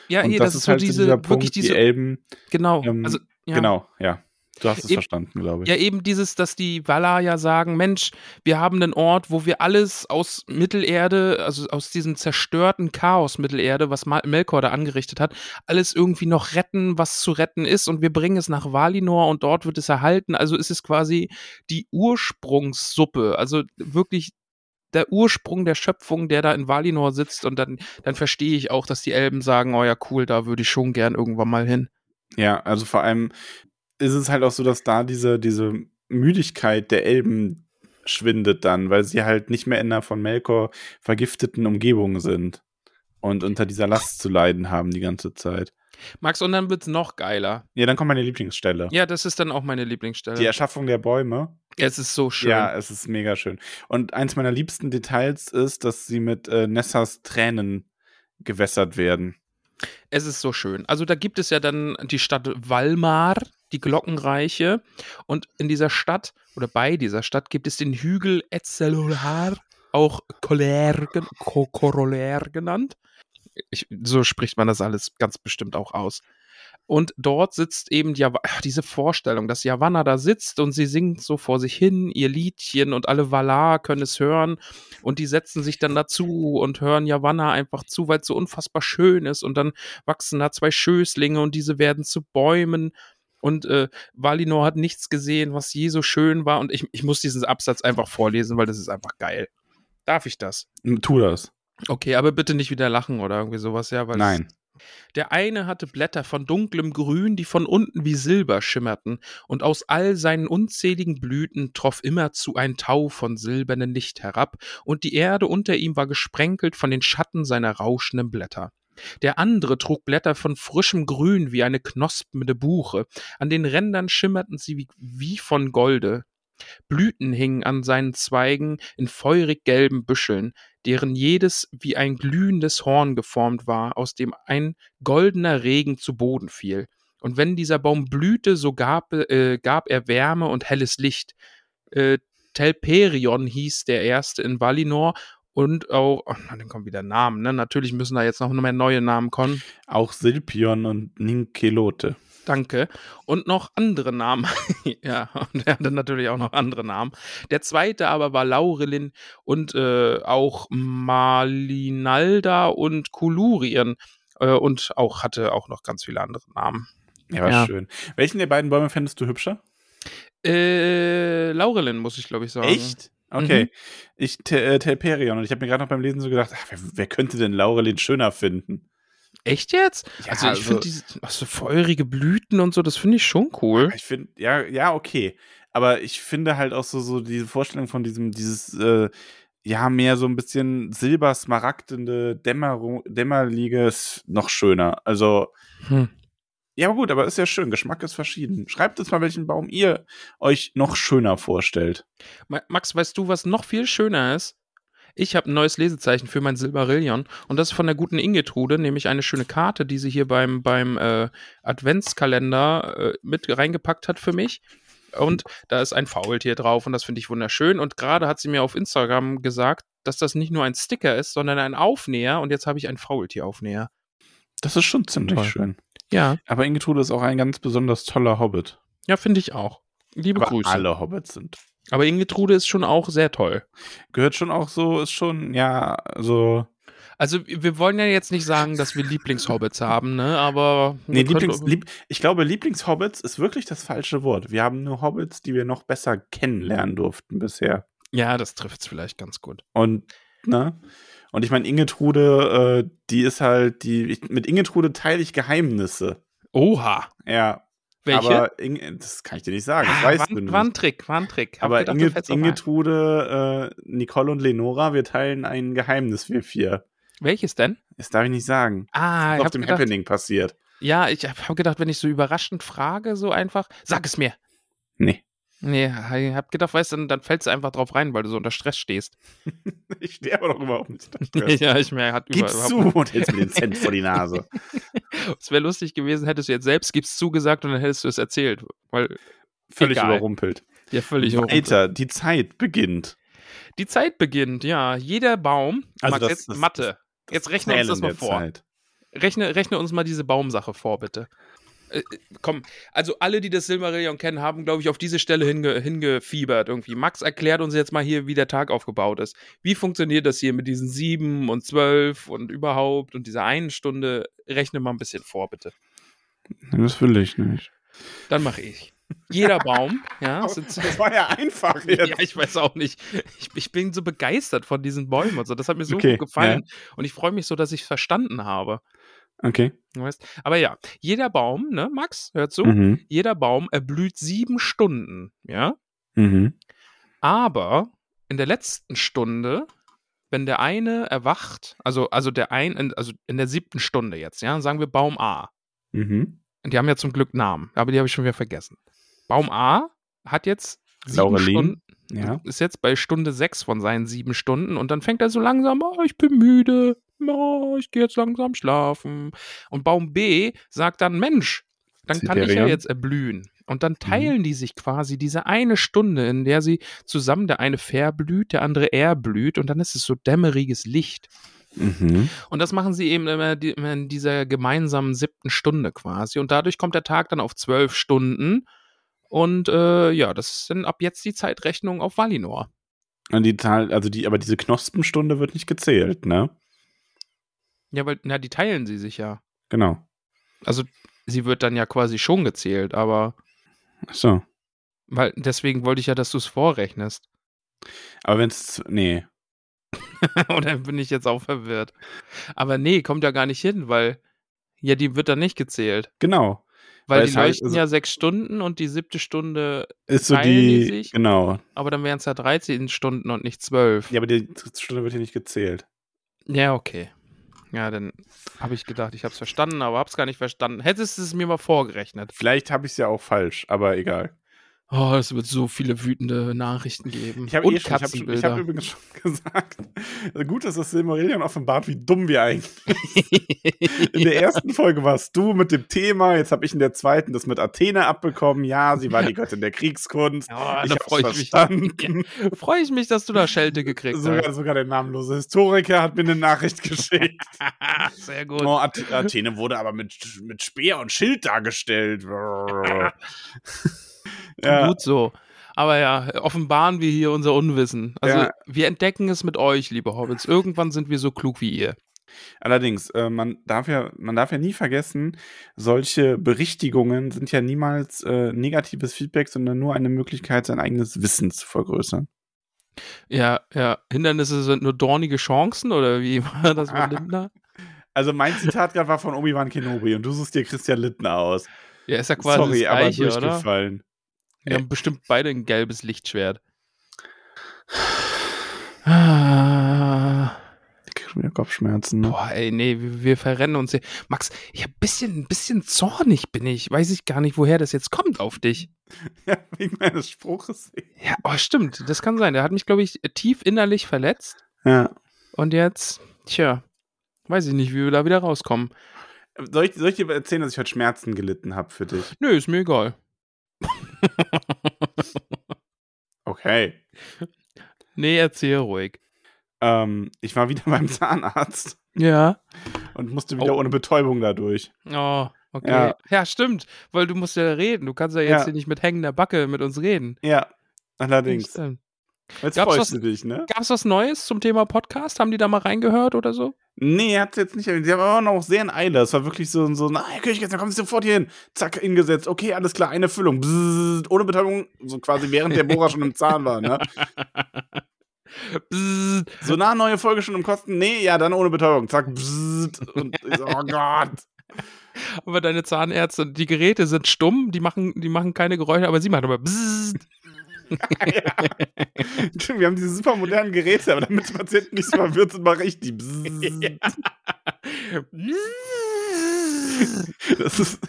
Ja, und eh, das, das, ist so halt diese, dieser wirklich Punkt, diese, die Elben, genau, ähm, also, ja. genau, ja. Du hast es Eben- verstanden, glaube ich. Ja, eben dieses, dass die Valar ja sagen, Mensch, wir haben einen Ort, wo wir alles aus Mittelerde, also aus diesem zerstörten Chaos Mittelerde, was Mal Melkor da angerichtet hat, alles irgendwie noch retten, was zu retten ist und wir bringen es nach Valinor und dort wird es erhalten. Also ist es quasi die Ursprungssuppe, also wirklich der Ursprung der Schöpfung, der da in Valinor sitzt und dann, dann verstehe ich auch, dass die Elben sagen, oh ja, cool, da würde ich schon gern irgendwann mal hin. Ja, also vor allem ist es halt auch so, dass da diese, diese Müdigkeit der Elben schwindet dann, weil sie halt nicht mehr in einer von Melkor vergifteten Umgebung sind und unter dieser Last zu leiden haben die ganze Zeit. Max, und dann wird's noch geiler. Ja, dann kommt meine Lieblingsstelle. Ja, das ist dann auch meine Lieblingsstelle. Die Erschaffung der Bäume. Es ist so schön. Ja, es ist mega schön. Und eins meiner liebsten Details ist, dass sie mit äh, Nessas Tränen gewässert werden. Es ist so schön. Also da gibt es ja dann die Stadt Valmar, die Glockenreiche. Und in dieser Stadt oder bei dieser Stadt gibt es den Hügel Etzelolar, auch Koller, Ko- Koroller genannt. Ich, so spricht man das alles ganz bestimmt auch aus. Und dort sitzt eben die, diese Vorstellung, dass Yavanna da sitzt und sie singt so vor sich hin ihr Liedchen und alle Valar können es hören und die setzen sich dann dazu und hören Yavanna einfach zu, weil es so unfassbar schön ist und dann wachsen da zwei Schößlinge und diese werden zu Bäumen und äh, Valinor hat nichts gesehen, was je so schön war und ich, ich muss diesen Absatz einfach vorlesen, weil das ist einfach geil. Darf ich das? Tu das. Okay, aber bitte nicht wieder lachen oder irgendwie sowas, ja, Nein. der eine hatte Blätter von dunklem Grün, die von unten wie Silber schimmerten, und aus all seinen unzähligen Blüten troff immerzu ein Tau von silbernem Licht herab, und die Erde unter ihm war gesprenkelt von den Schatten seiner rauschenden Blätter. Der andere trug Blätter von frischem Grün wie eine knospende Buche, an den Rändern schimmerten sie wie, wie von Golde. Blüten hingen an seinen Zweigen in feurig gelben Büscheln, deren jedes wie ein glühendes Horn geformt war, aus dem ein goldener Regen zu Boden fiel. Und wenn dieser Baum blühte, so gab, äh, gab er Wärme und helles Licht. Äh, Telperion hieß der erste in Valinor und auch, oh, dann kommen wieder Namen, ne? Natürlich müssen da jetzt noch mehr neue Namen kommen. Auch Silpion und Ninkelote. Danke. Und noch andere Namen. ja, und er hatte natürlich auch noch andere Namen. Der zweite aber war Laurelin und äh, auch Malinalda und Kulurien. Äh, und auch hatte auch noch ganz viele andere Namen. Ja, war Ja. schön. Welchen der beiden Bäume fändest du hübscher? Äh, Laurelin, muss ich glaube ich sagen. Echt? Okay. Mhm. Ich, äh, Telperion. Und ich habe mir gerade noch beim Lesen so gedacht, ach, wer, wer könnte denn Laurelin schöner finden? Echt jetzt? Ja, also ich also- finde diese also feurige Blüten und so, das finde ich schon cool. Ich finde, ja, ja, okay. Aber ich finde halt auch so, so diese Vorstellung von diesem, dieses, äh, ja, mehr so ein bisschen silber-smaragdende Dämmerung, Dämmerliege ist noch schöner. Also, Hm. Ja, aber gut, aber ist ja schön. Geschmack ist verschieden. Schreibt uns mal, welchen Baum ihr euch noch schöner vorstellt. Ma- Max, weißt du, was noch viel schöner ist? Ich habe ein neues Lesezeichen für mein Silmarillion und das ist von der guten Ingetrude, nämlich eine schöne Karte, die sie hier beim, beim äh, Adventskalender äh, mit reingepackt hat für mich. Und da ist ein Faultier drauf und das finde ich wunderschön. Und gerade hat sie mir auf Instagram gesagt, dass das nicht nur ein Sticker ist, sondern ein Aufnäher und jetzt habe ich ein Faultier-Aufnäher. Das ist schon ziemlich Toll. schön. Ja, Aber Ingetrude ist auch ein ganz besonders toller Hobbit. ja, finde ich auch. Liebe Aber Grüße. alle Hobbits sind. Aber Ingetrude ist schon auch sehr toll. Gehört schon auch so, ist schon, ja, so. Also, wir wollen ja jetzt nicht sagen, dass wir Lieblingshobbits haben, ne? Aber. Nee, Lieblings, lieb, ich glaube, Lieblingshobbits ist wirklich das falsche Wort. Wir haben nur Hobbits, die wir noch besser kennenlernen durften bisher. Ja, das trifft es vielleicht ganz gut. Und, ne? Und ich meine, Ingetrude, äh, die ist halt, die, ich, mit Ingetrude teile ich Geheimnisse. Oha. Ja. Welche? Aber Inge, das kann ich dir nicht sagen. Das ah, weißt war, du war ein Trick, war ein Trick. Hab Aber Inge. Ingetrude, äh, Nicole und Lenora, wir teilen ein Geheimnis, wir vier. Welches denn? Das darf ich nicht sagen. Ah, Was ich auf dem gedacht, Happening passiert. ja, ich habe gedacht, wenn ich so überraschend frage, so einfach, sag es mir. Nee. Nee, ich hab gedacht, weißt du, dann fällst du einfach drauf rein, weil du so unter Stress stehst. Ich stehe aber doch überhaupt nicht. unter Stress. ja, ich merke, hat Gib über- zu und hältst mir den Cent vor die Nase. Es wäre lustig gewesen, hättest du jetzt selbst gibst zugesagt und dann hättest du es erzählt. Weil, Völlig Egal. überrumpelt. ja, völlig Weiter, die Zeit beginnt. Die Zeit beginnt, ja. Jeder Baum. Also das- jetzt das- Mathe. Jetzt rechne uns das mal vor. Zeit. Rechne, rechne uns mal diese Baumsache vor, bitte. Äh, komm, also alle, die das Silmarillion kennen, haben, glaube ich, auf diese Stelle hinge hingefiebert irgendwie. Max erklärt uns jetzt mal hier, wie der Tag aufgebaut ist. Wie funktioniert das hier mit diesen sieben und zwölf und überhaupt und dieser einen Stunde? Rechne mal ein bisschen vor, bitte. Das will ich nicht. Dann mache ich. Jeder Baum, ja, Das war ja einfach jetzt. Ja, ich weiß auch nicht. Ich, ich bin so begeistert von diesen Bäumen und so. Das hat mir so Okay, gut gefallen. Und ich freue mich so, dass ich es verstanden habe. Okay. Weißt? Aber ja, jeder Baum, ne, Max, hör zu, Mhm. jeder Baum erblüht sieben Stunden, ja. Mhm. Aber in der letzten Stunde, wenn der eine erwacht, also, also der ein, also in der siebten Stunde jetzt, ja, sagen wir Baum A. Mhm. Die haben ja zum Glück Namen, aber die habe ich schon wieder vergessen. Baum A hat jetzt sieben Laurelin. Stunden, Ja. ist jetzt bei Stunde sechs von seinen sieben Stunden und dann fängt er so langsam, oh, ich bin müde, oh, ich gehe jetzt langsam schlafen. Und Baum B sagt dann, Mensch, dann kann ich ja jetzt erblühen. Und Mhm. dann teilen die sich quasi diese eine Stunde, in der sie zusammen, der eine verblüht, der andere erblüht und dann ist es so dämmeriges Licht. Mhm. Und das machen sie eben immer, in dieser gemeinsamen siebten Stunde quasi. Und dadurch kommt der Tag dann auf zwölf Stunden. Und äh, ja, das ist dann ab jetzt die Zeitrechnung auf Valinor. Und die Zahl, also die, aber diese Knospenstunde wird nicht gezählt, ne? Ja, weil, na, die teilen sie sich ja. Genau. Also sie wird dann ja quasi schon gezählt, aber Ach so. weil deswegen wollte ich ja, dass du es vorrechnest. Aber wenn es, nee. Oder bin ich jetzt auch verwirrt? Aber nee, kommt ja gar nicht hin, weil ja, die wird dann nicht gezählt. Genau. Weil, Weil die halt- leuchten also- ja sechs Stunden und die siebte Stunde, Ist so die die, sich? genau. aber dann wären es ja 13 Stunden und nicht zwölf. Ja, aber die Stunde wird hier nicht gezählt. Ja, okay. Ja, dann habe ich gedacht, ich habe es verstanden, aber habe es gar nicht verstanden. Hättest du es mir mal vorgerechnet. Vielleicht habe ich es ja auch falsch, aber egal. Oh, es wird so viele wütende Nachrichten geben. Ich habe Und eh schon, ich hab, übrigens schon gesagt, gut, dass das Silmarillion offenbart, wie dumm wir eigentlich In der ersten Folge warst du mit dem Thema, jetzt habe ich in der zweiten das mit Athene abbekommen. Ja, sie war die Göttin der Kriegskunst. Ja, ich da hab's freu ich mich. verstanden. Freue ich mich, dass du da Schelte gekriegt Sogar, hast. sogar der namenlose Historiker hat mir eine Nachricht geschickt. Sehr gut. Oh, Ath Athene wurde aber mit, mit Speer und Schild dargestellt. ja, Gut so. Aber ja, offenbaren wir hier unser Unwissen. Also, Ja. wir entdecken es mit euch, liebe Hobbits. Irgendwann sind wir so klug wie ihr. allerdings, äh, man, darf ja, man darf ja nie vergessen, solche Berichtigungen sind ja niemals äh, negatives Feedback, sondern nur eine Möglichkeit, sein eigenes Wissen zu vergrößern. Ja, ja. Hindernisse sind nur dornige Chancen oder wie war das mit Lindner? Also mein Zitat gerade war von Obi-Wan Kenobi und du suchst dir Christian Lindner aus. Ja, ist ja quasi Sorry, das aber Gleiche, oder? Wir haben bestimmt beide ein gelbes Lichtschwert. Ah. Ich krieg schon wieder Kopfschmerzen. Ne? Boah, ey, nee, wir, wir verrennen uns hier. Max, ich hab ein bisschen, ein bisschen zornig bin ich. Weiß ich gar nicht, woher das jetzt kommt auf dich. Ja, wegen meines Spruches. Ja, oh, stimmt, das kann sein. Der hat mich, glaube ich, tief innerlich verletzt. Ja. Und jetzt, tja, weiß ich nicht, wie wir da wieder rauskommen. Soll ich, soll ich dir erzählen, dass ich heute Schmerzen gelitten habe für dich? Nö, ist mir egal. Okay. nee, erzähl ruhig. Ähm, ich war wieder beim Zahnarzt Ja. und musste wieder Oh. ohne Betäubung dadurch. Oh, okay. Ja. Ja. stimmt, weil du musst ja reden. Du kannst ja jetzt Ja. hier nicht mit hängender Backe mit uns reden. Ja, allerdings. Stimmt. Jetzt Gab's freust was- du dich, ne? Gab's was Neues zum Thema Podcast? Haben die da mal reingehört oder so? Nee, hat's jetzt nicht erwähnt. Sie haben aber noch sehr in Eile. Es war wirklich so, so na, Herr jetzt kommen Sie sofort hier hin. Zack, hingesetzt. Okay, alles klar, eine Füllung. Bzzzt, ohne Betäubung, so quasi während der Bohrer schon im Zahn war, ne? Bzzzt. So nah, neue Folge schon im Kosten. Nee, ja, dann ohne Betäubung. Zack, bzzzt. Und ich so, oh Gott. Aber deine Zahnärzte, die Geräte sind stumm, die machen, die machen keine Geräusche, aber sie machen aber bzzzt. Wir haben diese super modernen Geräte, aber damit die Patienten nicht so verwirrt sind, mache ich die. Bzzzt. Das ist.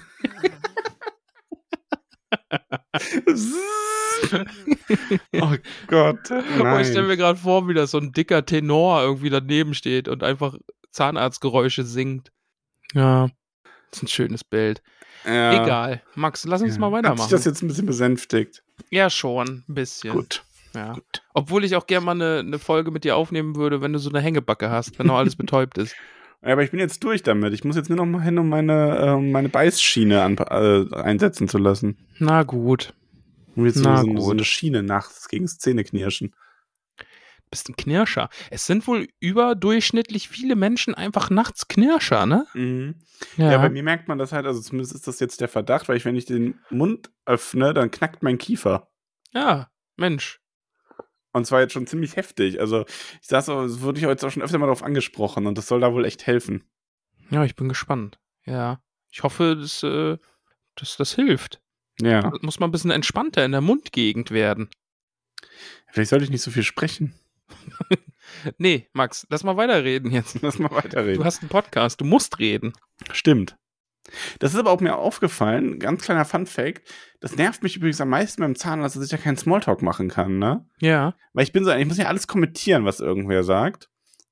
oh Gott. Aber ich stelle Nein. mir gerade vor, wie da so ein dicker Tenor irgendwie daneben steht und einfach Zahnarztgeräusche singt. Ja, das ist ein schönes Bild. Ja. Egal. Max, lass uns mal Hat sich weitermachen. das jetzt ein bisschen besänftigt? Ja, schon, ein bisschen. Gut. Ja. Obwohl ich auch gerne mal eine, eine Folge mit dir aufnehmen würde, wenn du so eine Hängebacke hast, wenn noch alles betäubt ist. Ja, aber ich bin jetzt durch damit. Ich muss jetzt nur noch mal hin, um meine, ähm, meine Beißschiene an, äh, einsetzen zu lassen. Na gut. Um jetzt so, Na so, so gut. eine Schiene nachts gegen das Zähneknirschen. Bist ein Knirscher. Es sind wohl überdurchschnittlich viele Menschen einfach nachts Knirscher, ne? Mhm. Ja. bei mir merkt man das halt, also zumindest ist das jetzt der Verdacht, weil ich, wenn ich den Mund öffne, dann knackt mein Kiefer. ja Mensch. Und zwar jetzt schon ziemlich heftig. Also ich saß, so, das wurde ich jetzt auch schon öfter mal darauf angesprochen und das soll da wohl echt helfen. Ja, ich bin gespannt. Ja. Ich hoffe, dass, äh, dass das hilft. Ja. Das muss man ein bisschen entspannter in der Mundgegend werden. Vielleicht sollte ich nicht so viel sprechen. Nee, Max, lass mal weiterreden jetzt. Lass mal weiterreden. Du hast einen Podcast, du musst reden. Stimmt. Das ist aber auch mir aufgefallen, ganz kleiner Fun-Fact. Das nervt mich übrigens am meisten beim Zahnarzt, dass ich ja keinen Smalltalk machen kann, ne? Ja. Weil ich bin so, ich muss ja alles kommentieren, was irgendwer sagt.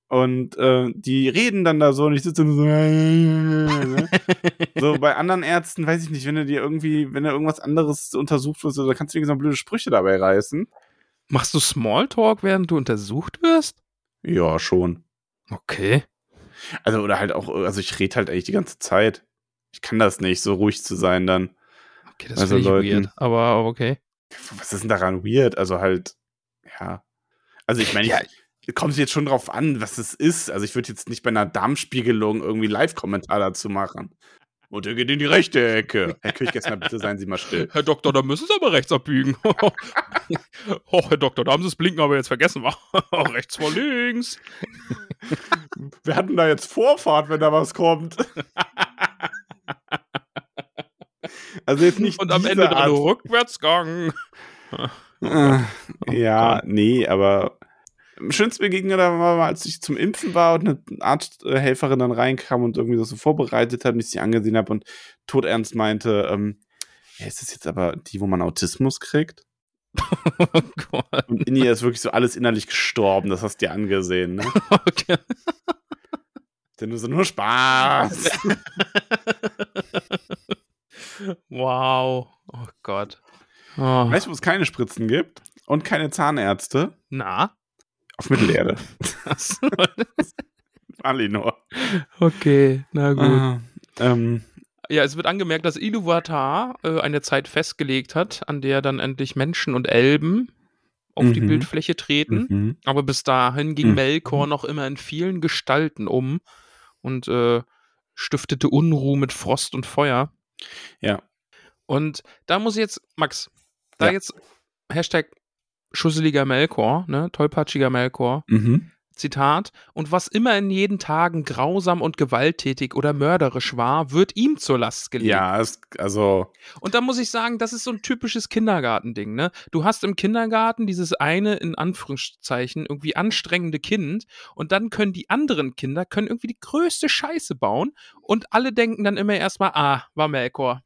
Und äh, die reden dann da so und ich sitze so. ne? so bei anderen Ärzten, weiß ich nicht, wenn du dir irgendwie, wenn du irgendwas anderes untersucht wirst, da kannst du irgendwie so blöde Sprüche dabei reißen. Machst du Smalltalk, während du untersucht wirst? Ja, schon. Okay. Also, oder halt auch, also ich rede halt eigentlich die ganze Zeit. Ich kann das nicht, so ruhig zu sein dann. Okay, das Also finde ich Leuten- weird. Aber, okay. Was ist denn daran weird? Also halt, ja. Also ich meine, Ja. kommt jetzt schon drauf an, was es ist. Also ich würde jetzt nicht bei einer Darmspiegelung irgendwie Live-Kommentar dazu machen. Und er geht in die rechte Ecke. Herr Kirchgessner, bitte seien Sie mal still. Herr Doktor, da müssen Sie aber rechts abbiegen. oh, Herr Doktor, da haben Sie das Blinken aber jetzt vergessen. rechts vor links. Wir hatten da jetzt Vorfahrt, wenn da was kommt. Also jetzt nicht Und am Ende dann Art. Rückwärtsgang. Äh, ja, nee, aber am schönsten Begegnung war mal, als ich zum Impfen war und eine Arzthelferin dann reinkam und irgendwie das so vorbereitet hat und ich sie angesehen habe und todernst meinte, ähm, ja, ist das jetzt aber die, wo man Autismus kriegt? Oh Gott. Und in ihr ist wirklich so alles innerlich gestorben, das hast du dir angesehen, ne? Okay. Denn nur so nur Spaß. Wow. Oh Gott. Oh. weißt du, wo es keine Spritzen gibt und keine Zahnärzte? Na? Auf Mittelerde. Alinor. okay, na gut. Ah, ähm, Ja, es wird angemerkt, dass Iluvatar äh, eine Zeit festgelegt hat, an der dann endlich Menschen und Elben auf die Mhm. Bildfläche treten. mhm. Aber bis dahin ging Mhm. Melkor noch immer in vielen Gestalten um und äh, stiftete Unruhe mit Frost und Feuer. Ja. Und da muss ich jetzt, Max, da Ja. jetzt Hashtag schusseliger Melkor, ne, tollpatschiger Melkor. Mhm. Zitat, und was immer in jeden Tagen grausam und gewalttätig oder mörderisch war, wird ihm zur Last gelegt. Ja, es, also, Und da muss ich sagen, das ist so ein typisches Kindergartending, ne? Du hast im Kindergarten dieses eine, in Anführungszeichen, irgendwie anstrengende Kind und dann können die anderen Kinder, können irgendwie die größte Scheiße bauen und alle denken dann immer erstmal, ah, war Melkor.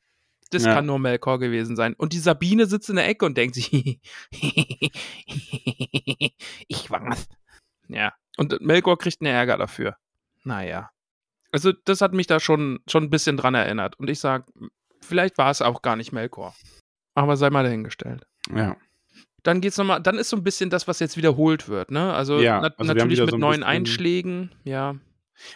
Das Ja. kann nur Melkor gewesen sein. Und die Sabine sitzt in der Ecke und denkt sich, ich war's. Ja. Und Melkor kriegt einen Ärger dafür. Naja. Also, das hat mich da schon, schon ein bisschen dran erinnert. Und ich sag, vielleicht war es auch gar nicht Melkor. Aber sei mal dahingestellt. ja. Dann geht's nochmal, dann ist so ein bisschen das, was jetzt wiederholt wird, ne? Also, Ja, nat also natürlich mit neuen Einschlägen, ja.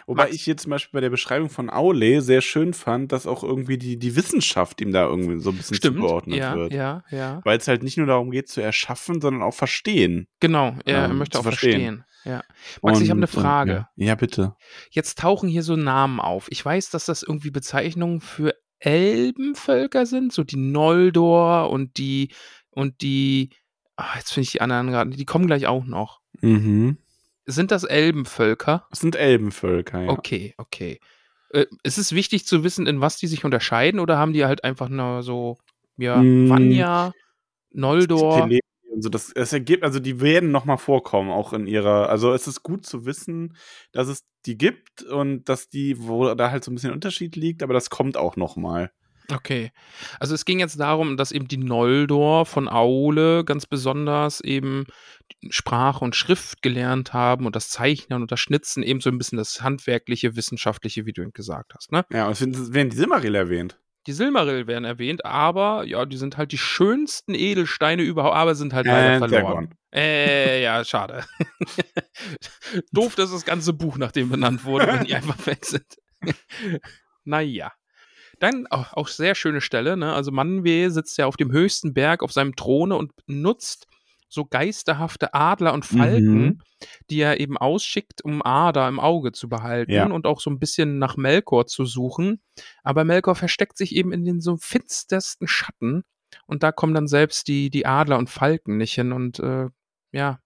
Wobei Max- ich hier zum Beispiel bei der Beschreibung von Aule sehr schön fand, dass auch irgendwie die, die Wissenschaft ihm da irgendwie so ein bisschen Stimmt. zugeordnet Ja, wird. ja, ja. Weil es halt nicht nur darum geht zu erschaffen, sondern auch verstehen. Genau, er Ähm, möchte auch verstehen. verstehen. Ja. Max, ich habe eine Und, äh, Frage. Ja. ja, bitte. Jetzt tauchen hier so Namen auf. Ich weiß, dass das irgendwie Bezeichnungen für Elbenvölker sind, so die Noldor und die und die. Ah, jetzt finde ich die anderen gerade. Die kommen gleich auch noch. Mhm. Sind das Elbenvölker? Das sind Elbenvölker, ja. Okay, okay. Äh, ist es wichtig zu wissen, in was die sich unterscheiden, oder haben die halt einfach nur so, ja, Mm. Vanya, Noldor? Tele- und so, das, es ergibt, also die werden nochmal vorkommen, auch in ihrer, also es ist gut zu wissen, dass es die gibt und dass die, wo da halt so ein bisschen Unterschied liegt, aber das kommt auch nochmal. Okay. Also es ging jetzt darum, dass eben die Noldor von Aule ganz besonders eben Sprache und Schrift gelernt haben und das Zeichnen und das Schnitzen, eben so ein bisschen das handwerkliche, wissenschaftliche, wie du eben gesagt hast. Ne? Ja, und es werden- die Silmaril erwähnt. Die Silmaril werden erwähnt, aber ja, die sind halt die schönsten Edelsteine überhaupt, aber sind halt leider And verloren. they're Äh, ja, schade. Doof, dass das ganze Buch nach dem benannt wurde, wenn die einfach weg sind. naja. Dann auch, auch sehr schöne Stelle, ne? Also Manwë sitzt ja auf dem höchsten Berg auf seinem Throne und nutzt so geisterhafte Adler und Falken, Mhm. die er eben ausschickt, um Ada im Auge zu behalten Ja. und auch so ein bisschen nach Melkor zu suchen. Aber Melkor versteckt sich eben in den so finstersten Schatten und da kommen dann selbst die, die Adler und Falken nicht hin und äh, ja,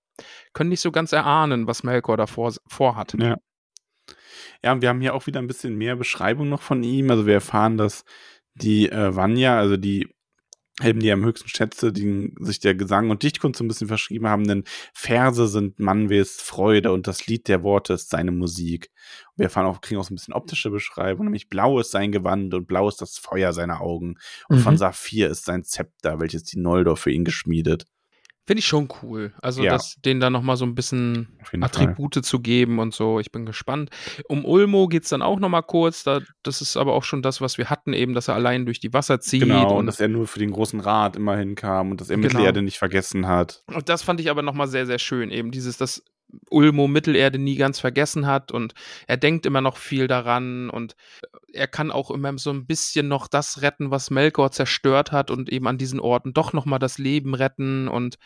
können nicht so ganz erahnen, was Melkor da vor, vorhat. Ja. Ja, und wir haben hier auch wieder ein bisschen mehr Beschreibung noch von ihm. Also wir erfahren, dass die äh, Vanya, also die Helden, die am höchsten schätze, die sich der Gesang und Dichtkunst so ein bisschen verschrieben haben, denn Verse sind Manwes Freude und das Lied der Worte ist seine Musik. Und wir erfahren auch, kriegen auch so ein bisschen optische Beschreibung, nämlich blau ist sein Gewand und blau ist das Feuer seiner Augen. Und Mhm. von Saphir ist sein Zepter, welches die Noldor für ihn geschmiedet. Finde ich schon cool. Also, Ja. das, denen da nochmal so ein bisschen jeden Fall. Attribute zu geben und so. Ich bin gespannt. Um Ulmo geht es dann auch nochmal kurz. Da, das ist aber auch schon das, was wir hatten, eben, dass er allein durch die Wasser zieht. Genau, und und, dass er nur für den großen Rat immerhin kam und dass er Genau. Mittelerde nicht vergessen hat. und das fand ich aber nochmal sehr, sehr schön. Eben dieses, dass Ulmo Mittelerde nie ganz vergessen hat und er denkt immer noch viel daran und er kann auch immer so ein bisschen noch das retten, was Melkor zerstört hat und eben an diesen Orten doch nochmal das Leben retten und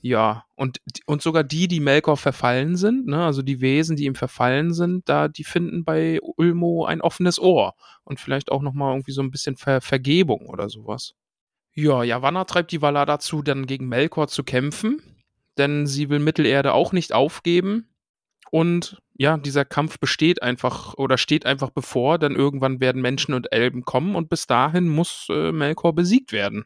ja, und, und sogar die, die Melkor verfallen sind, ne, also die Wesen, die ihm verfallen sind, da, die finden bei Ulmo ein offenes Ohr und vielleicht auch nochmal irgendwie so ein bisschen Ver Vergebung oder sowas. Ja, Yavanna treibt die Valar dazu, dann gegen Melkor zu kämpfen, denn sie will Mittelerde auch nicht aufgeben. Und ja, dieser Kampf besteht einfach oder steht einfach bevor, denn irgendwann werden Menschen und Elben kommen und bis dahin muss äh, Melkor besiegt werden.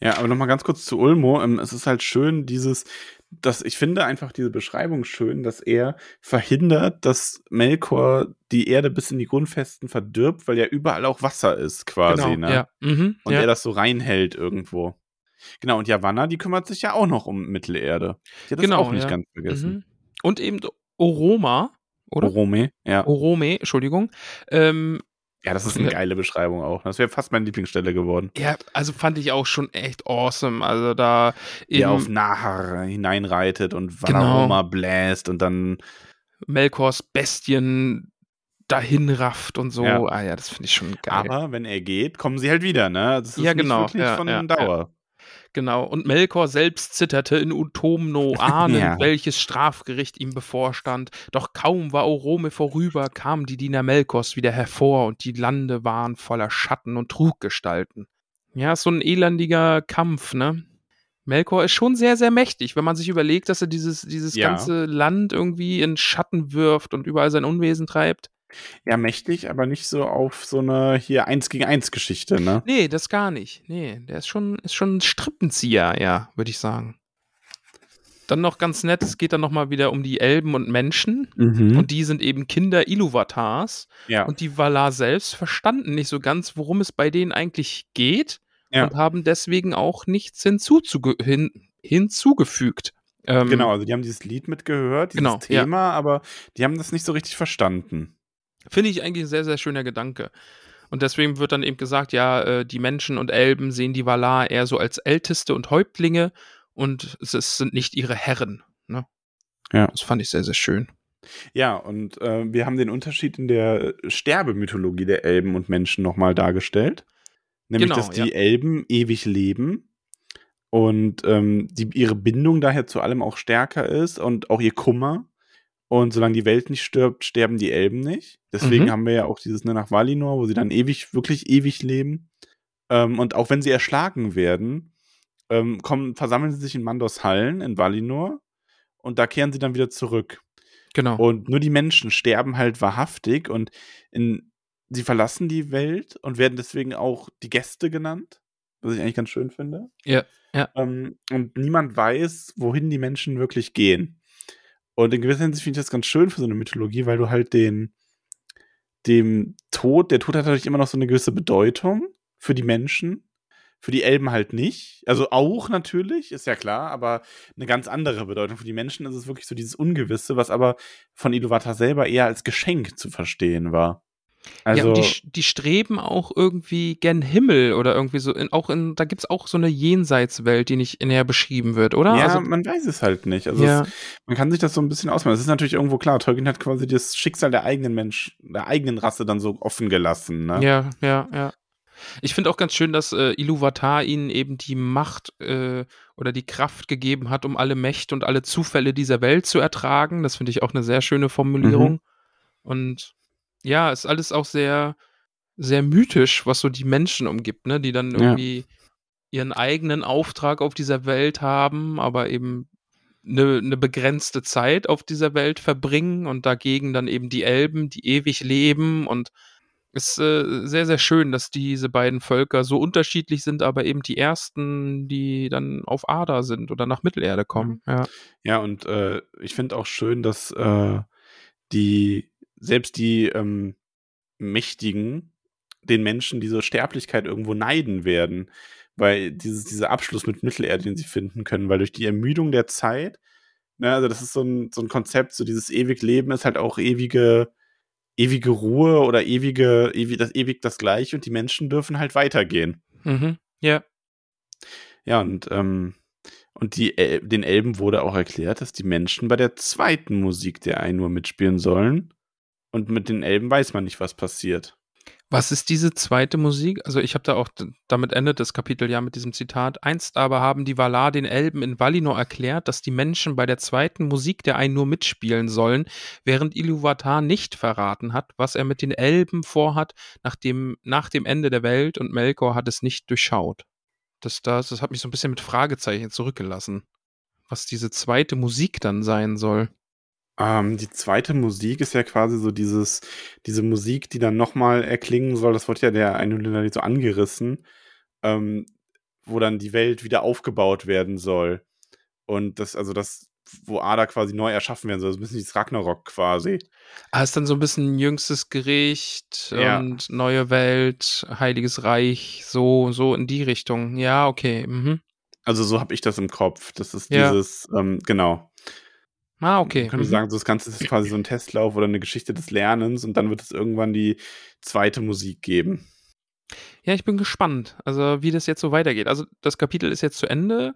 Ja, aber nochmal ganz kurz zu Ulmo. Ähm, es ist halt schön, dieses, dass ich finde einfach diese Beschreibung schön, dass er verhindert, dass Melkor die Erde bis in die Grundfesten verdirbt, weil ja überall auch Wasser ist, quasi, ne? ja. Mhm, Und ja. er das so reinhält irgendwo. Genau, und Yavanna, die kümmert sich ja auch noch um Mittelerde. Die hat das Genau, auch nicht ja. ganz vergessen. Mhm. Und eben Oroma, oder? Orome, ja. Orome, Entschuldigung. Ähm, Ja, das ist eine Ja. geile Beschreibung auch. Das wäre fast meine Lieblingsstelle geworden. ja, also fand ich auch schon echt awesome. Also da er eben auf Nahar hineinreitet und Genau. Valaroma bläst und dann Melkors Bestien dahin rafft und so. Ja. Ah ja, das finde ich schon geil. Aber wenn er geht, kommen sie halt wieder, ne? Das ist Ja, genau, nicht wirklich ja, von ja, Dauer. Genau, und Melkor selbst zitterte in Utomno, ahnend, Ja. welches Strafgericht ihm bevorstand. Doch kaum war Orome vorüber, kamen die Diener Melkors wieder hervor und die Lande waren voller Schatten und Truggestalten. Ja, ist so ein elendiger Kampf, ne? Melkor ist schon sehr, sehr mächtig, wenn man sich überlegt, dass er dieses, dieses Ja. ganze Land irgendwie in Schatten wirft und überall sein Unwesen treibt. Ja, mächtig, aber nicht so auf so eine hier eins gegen eins Geschichte, ne? Nee, das gar nicht. Nee, der ist schon, ist schon ein Strippenzieher, ja, würde ich sagen. Dann noch ganz nett, es geht dann nochmal wieder um die Elben und Menschen. Mhm. Und die sind eben Kinder Iluvatars. ja. Und die Valar selbst verstanden nicht so ganz, worum es bei denen eigentlich geht. Ja. Und haben deswegen auch nichts hinzuzuge hin hinzugefügt. Ähm, Genau, also die haben dieses Lied mitgehört, dieses Genau, ja. Thema, aber die haben das nicht so richtig verstanden. Finde ich eigentlich ein sehr, sehr schöner Gedanke. Und deswegen wird dann eben gesagt, ja, äh, die Menschen und Elben sehen die Valar eher so als Älteste und Häuptlinge und es sind nicht ihre Herren. Ne? Ja. Das fand ich sehr, sehr schön. Ja, und äh, wir haben den Unterschied in der Sterbemythologie der Elben und Menschen nochmal dargestellt. Nämlich, Genau, dass die ja. Elben ewig leben und ähm, die, ihre Bindung daher zu allem auch stärker ist und auch ihr Kummer. Und solange die Welt nicht stirbt, sterben die Elben nicht. Deswegen Mhm. haben wir ja auch dieses ne, nach Valinor, wo sie dann ewig, wirklich ewig leben. Ähm, und auch wenn sie erschlagen werden, ähm, kommen, versammeln sie sich in Mandos Hallen in Valinor und da kehren sie dann wieder zurück. Genau. Und nur die Menschen sterben halt wahrhaftig und in, sie verlassen die Welt und werden deswegen auch die Gäste genannt, was ich eigentlich ganz schön finde. Ja, ja. Ähm, und niemand weiß, wohin die Menschen wirklich gehen. Und in gewisser Hinsicht finde ich das ganz schön für so eine Mythologie, weil du halt den, dem Tod, der Tod hat natürlich immer noch so eine gewisse Bedeutung für die Menschen, für die Elben halt nicht. Also auch natürlich, ist ja klar, aber eine ganz andere Bedeutung. Für die Menschen ist es wirklich so dieses Ungewisse, was aber von Iluvatar selber eher als Geschenk zu verstehen war. Also, ja, und die, die streben auch irgendwie gen Himmel oder irgendwie so, in, auch in, da gibt es auch so eine Jenseitswelt, die nicht näher beschrieben wird, oder? ja, also, man weiß es halt nicht. Also ja, es, man kann sich das so ein bisschen ausmalen. Es ist natürlich irgendwo klar, Tolkien hat quasi das Schicksal der eigenen Mensch, der eigenen Rasse dann so offen gelassen. Ne? ja, ja, ja. Ich finde auch ganz schön, dass äh, Iluvatar ihnen eben die Macht äh, oder die Kraft gegeben hat, um alle Mächte und alle Zufälle dieser Welt zu ertragen. Das finde ich auch eine sehr schöne Formulierung. Und ja, ist alles auch sehr, sehr mythisch, was so die Menschen umgibt, ne? Die dann Ja. irgendwie ihren eigenen Auftrag auf dieser Welt haben, aber eben eine, eine begrenzte Zeit auf dieser Welt verbringen und dagegen dann eben die Elben, die ewig leben und ist äh, sehr, sehr schön, dass diese beiden Völker so unterschiedlich sind, aber eben die ersten, die dann auf Ada sind oder nach Mittelerde kommen. Ja. Ja, und äh, ich finde auch schön, dass äh, die, selbst die ähm, Mächtigen den Menschen diese Sterblichkeit irgendwo neiden werden, weil dieses, dieser Abschluss mit Mittelerde, den sie finden können, weil durch die Ermüdung der Zeit, ne, also das ist so ein, so ein Konzept, so dieses ewig Leben ist halt auch ewige, ewige Ruhe oder ewige, ewig, das ewig das Gleiche und die Menschen dürfen halt weitergehen. Mhm. Ja. Ja, und, ähm, und die, El den Elben wurde auch erklärt, dass die Menschen bei der zweiten Musik der Ainur mitspielen sollen. Und mit den Elben weiß man nicht, was passiert. Was ist diese zweite Musik? Also ich habe da auch, damit endet das Kapitel ja mit diesem Zitat. Einst aber haben die Valar den Elben in Valinor erklärt, dass die Menschen bei der zweiten Musik der Ainur mitspielen sollen, während Iluvatar nicht verraten hat, was er mit den Elben vorhat, nach dem, nach dem Ende der Welt und Melkor hat es nicht durchschaut. Das, das, das hat mich so ein bisschen mit Fragezeichen zurückgelassen. Was diese zweite Musik dann sein soll. Ähm, die zweite Musik ist ja quasi so dieses, diese Musik, die dann nochmal erklingen soll. Das wird ja der Ainur so angerissen, ähm, wo dann die Welt wieder aufgebaut werden soll. Und das, also das, wo Ada quasi neu erschaffen werden soll. So ein bisschen dieses Ragnarok quasi. Ah, ist dann so ein bisschen jüngstes Gericht Ja. und neue Welt, Heiliges Reich, so, so in die Richtung. Ja, okay. Mhm. Also so habe ich das im Kopf. Das ist Ja. dieses, ähm, genau. Ah, okay. Man könnte Mhm. sagen, so das Ganze ist quasi so ein Testlauf oder eine Geschichte des Lernens und dann wird es irgendwann die zweite Musik geben. Ja, ich bin gespannt, also wie das jetzt so weitergeht. Also das Kapitel ist jetzt zu Ende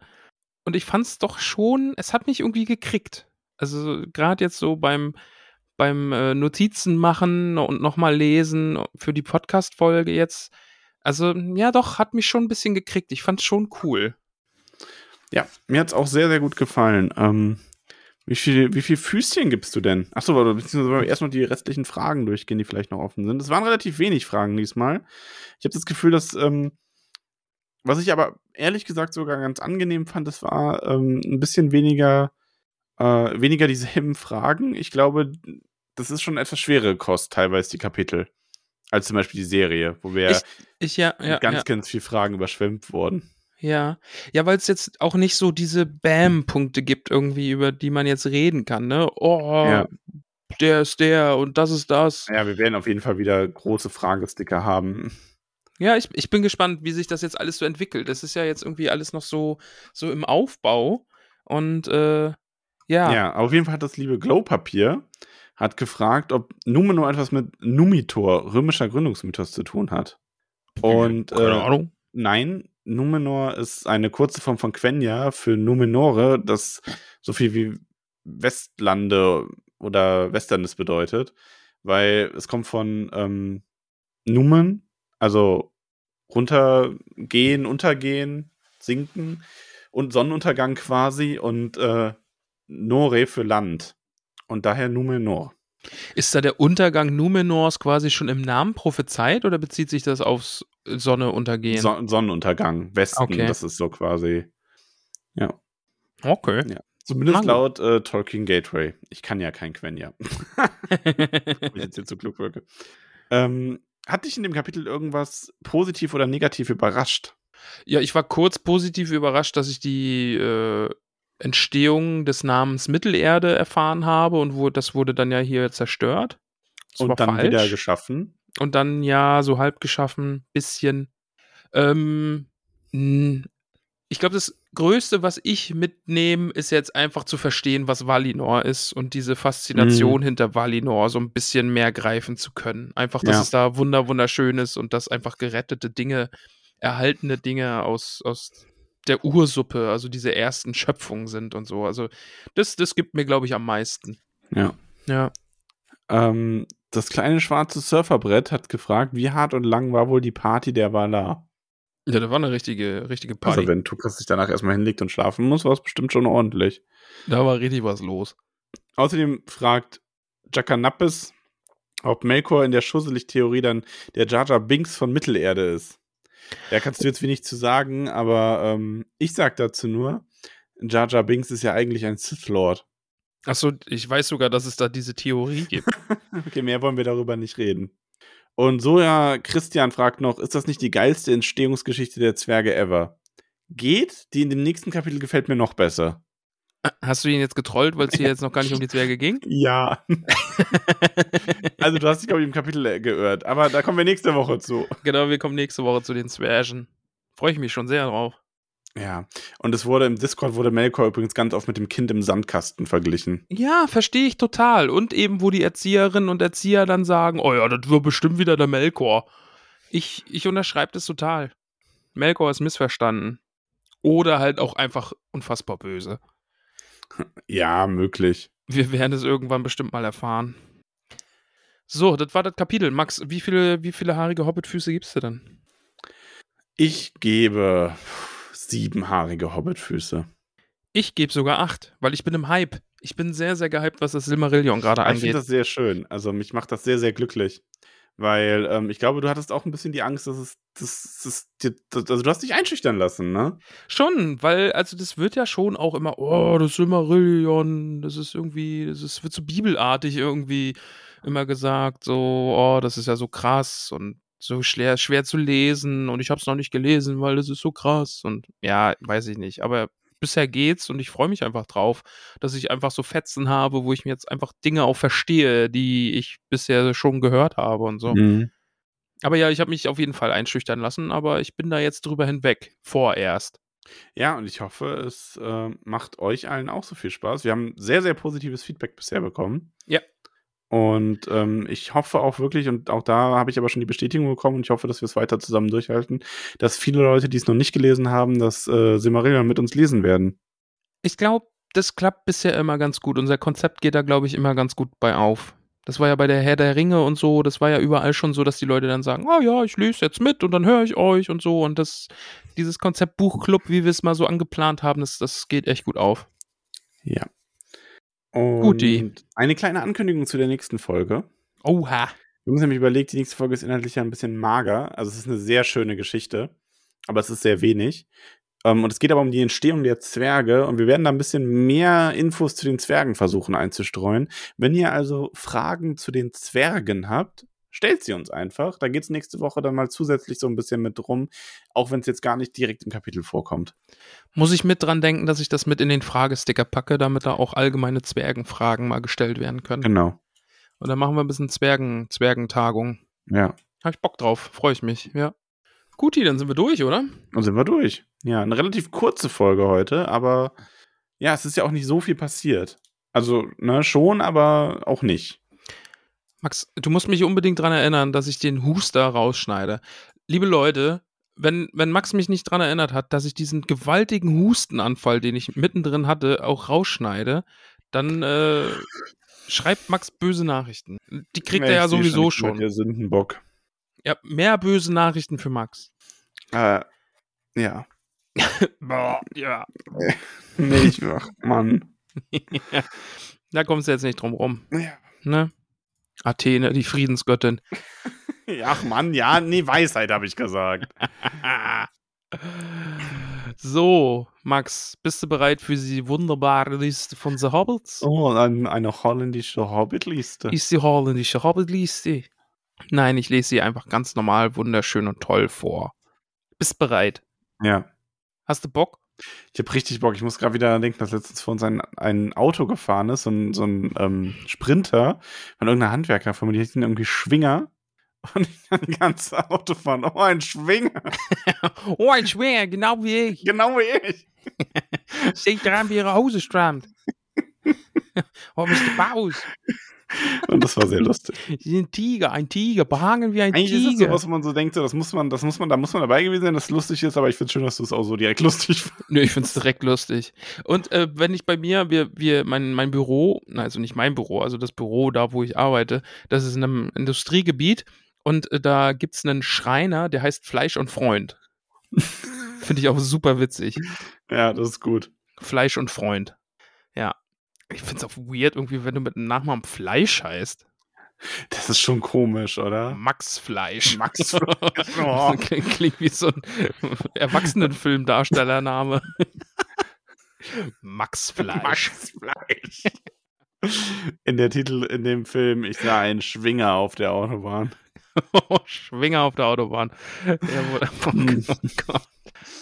und ich fand es doch schon, es hat mich irgendwie gekriegt. Also gerade jetzt so beim beim äh, Notizen machen und nochmal lesen für die Podcast-Folge jetzt. Also ja, doch, hat mich schon ein bisschen gekriegt. Ich fand es schon cool. Ja, mir hat es auch sehr, sehr gut gefallen. Ähm, wie viel, wie viel Füßchen gibst du denn? Achso, beziehungsweise wollen wir erst noch die restlichen Fragen durchgehen, die vielleicht noch offen sind. Es waren relativ wenig Fragen diesmal. Ich habe das Gefühl, dass ähm, was ich aber ehrlich gesagt sogar ganz angenehm fand, das war ähm, ein bisschen weniger, äh, weniger dieselben Fragen. Ich glaube, das ist schon etwas schwere Kost, teilweise die Kapitel, als zum Beispiel die Serie, wo wir Ich, ich ja, ja, ganz, ja. ganz viel Fragen überschwemmt wurden. Ja, ja, weil es jetzt auch nicht so diese Bam-Punkte gibt, irgendwie, über die man jetzt reden kann, ne? Oh, Ja. der ist der und das ist das. Ja, wir werden auf jeden Fall wieder große Fragesticker haben. Ja, ich, ich bin gespannt, wie sich das jetzt alles so entwickelt. Das ist ja jetzt irgendwie alles noch so, so im Aufbau. Und äh, ja, Ja, auf jeden Fall hat das liebe Glowpapier hat gefragt, ob Numenor etwas mit Numitor, römischer Gründungsmythos, zu tun hat. Und keine äh, Ahnung. nein, Numenor ist eine kurze Form von Quenya für Numenore, das so viel wie Westlande oder Westernis bedeutet, weil es kommt von ähm, Numen, also runtergehen, untergehen, sinken und Sonnenuntergang quasi und äh, Nore für Land. Und daher Numenor. Ist da der Untergang Numenors quasi schon im Namen prophezeit oder bezieht sich das aufs Sonne untergehen? Son Sonnenuntergang, Westen, Okay. das ist so quasi. Ja. okay. Ja. Zumindest Na laut äh, Tolkien Gateway. Ich kann ja kein Quenya. Wenn ich jetzt hier zu klug wirke. Ähm, hat dich in dem Kapitel irgendwas positiv oder negativ überrascht? Ja, ich war kurz positiv überrascht, dass ich die äh, Entstehung des Namens Mittelerde erfahren habe und wo, das wurde dann ja hier zerstört. Das Und dann falsch. wieder geschaffen. Und dann ja so halb geschaffen, bisschen. Ähm, ich glaube, das Größte, was ich mitnehme, ist jetzt einfach zu verstehen, was Valinor ist und diese Faszination hinter Valinor so ein bisschen mehr greifen zu können. Einfach, dass Ja. es da wunder wunderschön ist und dass einfach gerettete Dinge, erhaltene Dinge aus, aus der Ursuppe, also diese ersten Schöpfungen sind und so. Also das, das gibt mir, glaube ich, am meisten. Ja. Ja. Ähm, das kleine schwarze Surferbrett hat gefragt, wie hart und lang war wohl die Party der Valar? Ja, da war eine richtige, richtige Party. Also wenn Tukas sich danach erstmal hinlegt und schlafen muss, war es bestimmt schon ordentlich. da war richtig was los. Außerdem fragt Jakanappes, ob Melkor in der Schusselig-Theorie dann der Jar Jar Binks von Mittelerde ist. Da kannst du jetzt wenig zu sagen, aber ähm, ich sag dazu nur, Jar Jar Binks ist ja eigentlich ein Sith Lord. Achso, ich weiß sogar, dass es da diese Theorie gibt. Okay, mehr wollen wir darüber nicht reden. Und so ja, Christian fragt noch, ist das nicht die geilste Entstehungsgeschichte der Zwerge ever? Geht, die in dem nächsten Kapitel gefällt mir noch besser. Hast du ihn jetzt getrollt, weil es hier jetzt noch gar nicht um die Zwerge ging? Ja. also du hast dich, glaube ich, im Kapitel äh, geirrt, aber da kommen wir nächste Woche zu. genau, wir kommen nächste Woche zu den Zwergen. Freue ich mich schon sehr drauf. Ja, und es wurde im Discord wurde Melkor übrigens ganz oft mit dem Kind im Sandkasten verglichen. Ja, verstehe ich total. Und eben, wo die Erzieherinnen und Erzieher dann sagen, oh ja, das wird bestimmt wieder der Melkor. Ich, ich unterschreibe das total. Melkor ist missverstanden. Oder halt auch einfach unfassbar böse. Ja, möglich. Wir werden es irgendwann bestimmt mal erfahren. So, das war das Kapitel. Max, wie viele, wie viele haarige Hobbitfüße gibst du denn? Ich gebe siebenhaarige Hobbitfüße. Ich gebe sogar acht, weil ich bin im Hype. Ich bin sehr, sehr gehypt, was das Silmarillion gerade Ich finde angeht. das sehr schön. Also mich macht das sehr, sehr glücklich. Weil ähm, ich glaube, du hattest auch ein bisschen die Angst, dass es, dass es dir- dass- also du hast dich einschüchtern lassen, ne? Schon, weil, also das wird ja schon auch immer, oh, das Silmarillion, das ist irgendwie, das ist, wird so bibelartig irgendwie immer gesagt, so, oh, das ist ja so krass und so schwer, schwer zu lesen und ich habe es noch nicht gelesen, weil das ist so krass und ja, weiß ich nicht, aber bisher geht's und ich freue mich einfach drauf, dass ich einfach so Fetzen habe, wo ich mir jetzt einfach Dinge auch verstehe, die ich bisher schon gehört habe und so. Mhm. Aber ja, ich habe mich auf jeden Fall einschüchtern lassen, aber ich bin da jetzt drüber hinweg, vorerst. Ja, und ich hoffe, es äh, macht euch allen auch so viel Spaß. Wir haben sehr, sehr positives Feedback bisher bekommen. Ja. Und ähm, ich hoffe auch wirklich, und auch da habe ich aber schon die Bestätigung bekommen, und ich hoffe, dass wir es weiter zusammen durchhalten, dass viele Leute, die es noch nicht gelesen haben, das äh, Silmarillion mit uns lesen werden. Ich glaube, das klappt bisher immer ganz gut. Unser Konzept geht da, glaube ich, immer ganz gut bei auf. Das war ja bei der Herr der Ringe und so, das war ja überall schon so, dass die Leute dann sagen, oh ja, ich lese jetzt mit und dann höre ich euch und so. Und das, dieses Konzept Buchclub, wie wir es mal so angeplant haben, das, das geht echt gut auf. Ja. Und Guti. eine kleine Ankündigung zu der nächsten Folge. Oha. Wir haben uns nämlich überlegt, die nächste Folge ist inhaltlich ja ein bisschen mager. Also es ist eine sehr schöne Geschichte. aber es ist sehr wenig. Ähm, und es geht aber um die Entstehung der Zwerge und wir werden da ein bisschen mehr Infos zu den Zwergen versuchen einzustreuen. Wenn ihr also Fragen zu den Zwergen habt, stellt sie uns einfach. Da geht es nächste Woche dann mal zusätzlich so ein bisschen mit rum, auch wenn es jetzt gar nicht direkt im Kapitel vorkommt. Muss ich mit dran denken, dass ich das mit in den Fragesticker packe, damit da auch allgemeine Zwergenfragen mal gestellt werden können. Genau. Und dann machen wir ein bisschen Zwergen, Zwergentagung. Ja. Habe ich Bock drauf, freue ich mich, ja. Guti, dann sind wir durch, oder? Dann sind wir durch. Ja, eine relativ kurze Folge heute, aber ja, es ist ja auch nicht so viel passiert. Also, ne, schon, aber auch nicht. Max, du musst mich unbedingt dran erinnern, dass ich den Huster rausschneide. Liebe Leute, wenn, wenn Max mich nicht dran erinnert hat, dass ich diesen gewaltigen Hustenanfall, den ich mittendrin hatte, auch rausschneide, dann äh, schreibt Max böse Nachrichten. Die kriegt er ja sowieso schon. Der Sündenbock. Ja, mehr böse Nachrichten für Max. Äh, ja. Boah, ja. Nicht, ach, Mann. Da kommst du jetzt nicht drum rum. Ja. Ne? Athene, die Friedensgöttin. Ach Mann, ja, nee, Weisheit habe ich gesagt. So, Max, bist du bereit für die wunderbare Liste von The Hobbits? Oh, ein, eine holländische Hobbit-Liste. Ist die holländische Hobbit-Liste? Nein, ich lese sie einfach ganz normal, wunderschön und toll vor. Bist bereit? Ja. Hast du Bock? Ich habe richtig Bock. Ich muss gerade wieder denken, dass letztens vor uns ein, ein Auto gefahren ist, so ein, so ein ähm, Sprinter von irgendeiner Handwerkerfirma, die hießen irgendwie Schwinger. Und ich kann die ganze Auto fahren. Oh, ein Schwinger. oh, ein Schwinger, genau wie ich. Genau wie ich. Steht dran, wie ihre Hose strammt. oh, Mr. Baus. Und das war sehr lustig. Sind Tiger, ein Tiger, behangen wie ein Eigentlich Tiger. ist das so, was man so denkt, so, das muss man, das muss man, da muss man dabei gewesen sein, dass es lustig ist, aber ich finde schön, dass du es auch so direkt lustig findest. Nö, ich find's direkt lustig. Und äh, wenn ich bei mir, wir, wir, mein, mein Büro, also nicht mein Büro, also das Büro da, wo ich arbeite, das ist in einem Industriegebiet und äh, da gibt's einen Schreiner, der heißt Fleisch und Freund. Finde ich auch super witzig. Ja, das ist gut. Fleisch und Freund. Ja. Ich find's auch weird, irgendwie, wenn du mit einem Nachnamen Fleisch heißt. Das ist schon komisch, oder? Max Fleisch. Max Fleisch. Oh. Klingt, wie so ein Erwachsenenfilmdarstellername. Max Fleisch. Max Fleisch. In der Titel, in dem Film, ich sah einen Schwinger auf der Autobahn. Schwinger auf der Autobahn. Ja, oh Gott.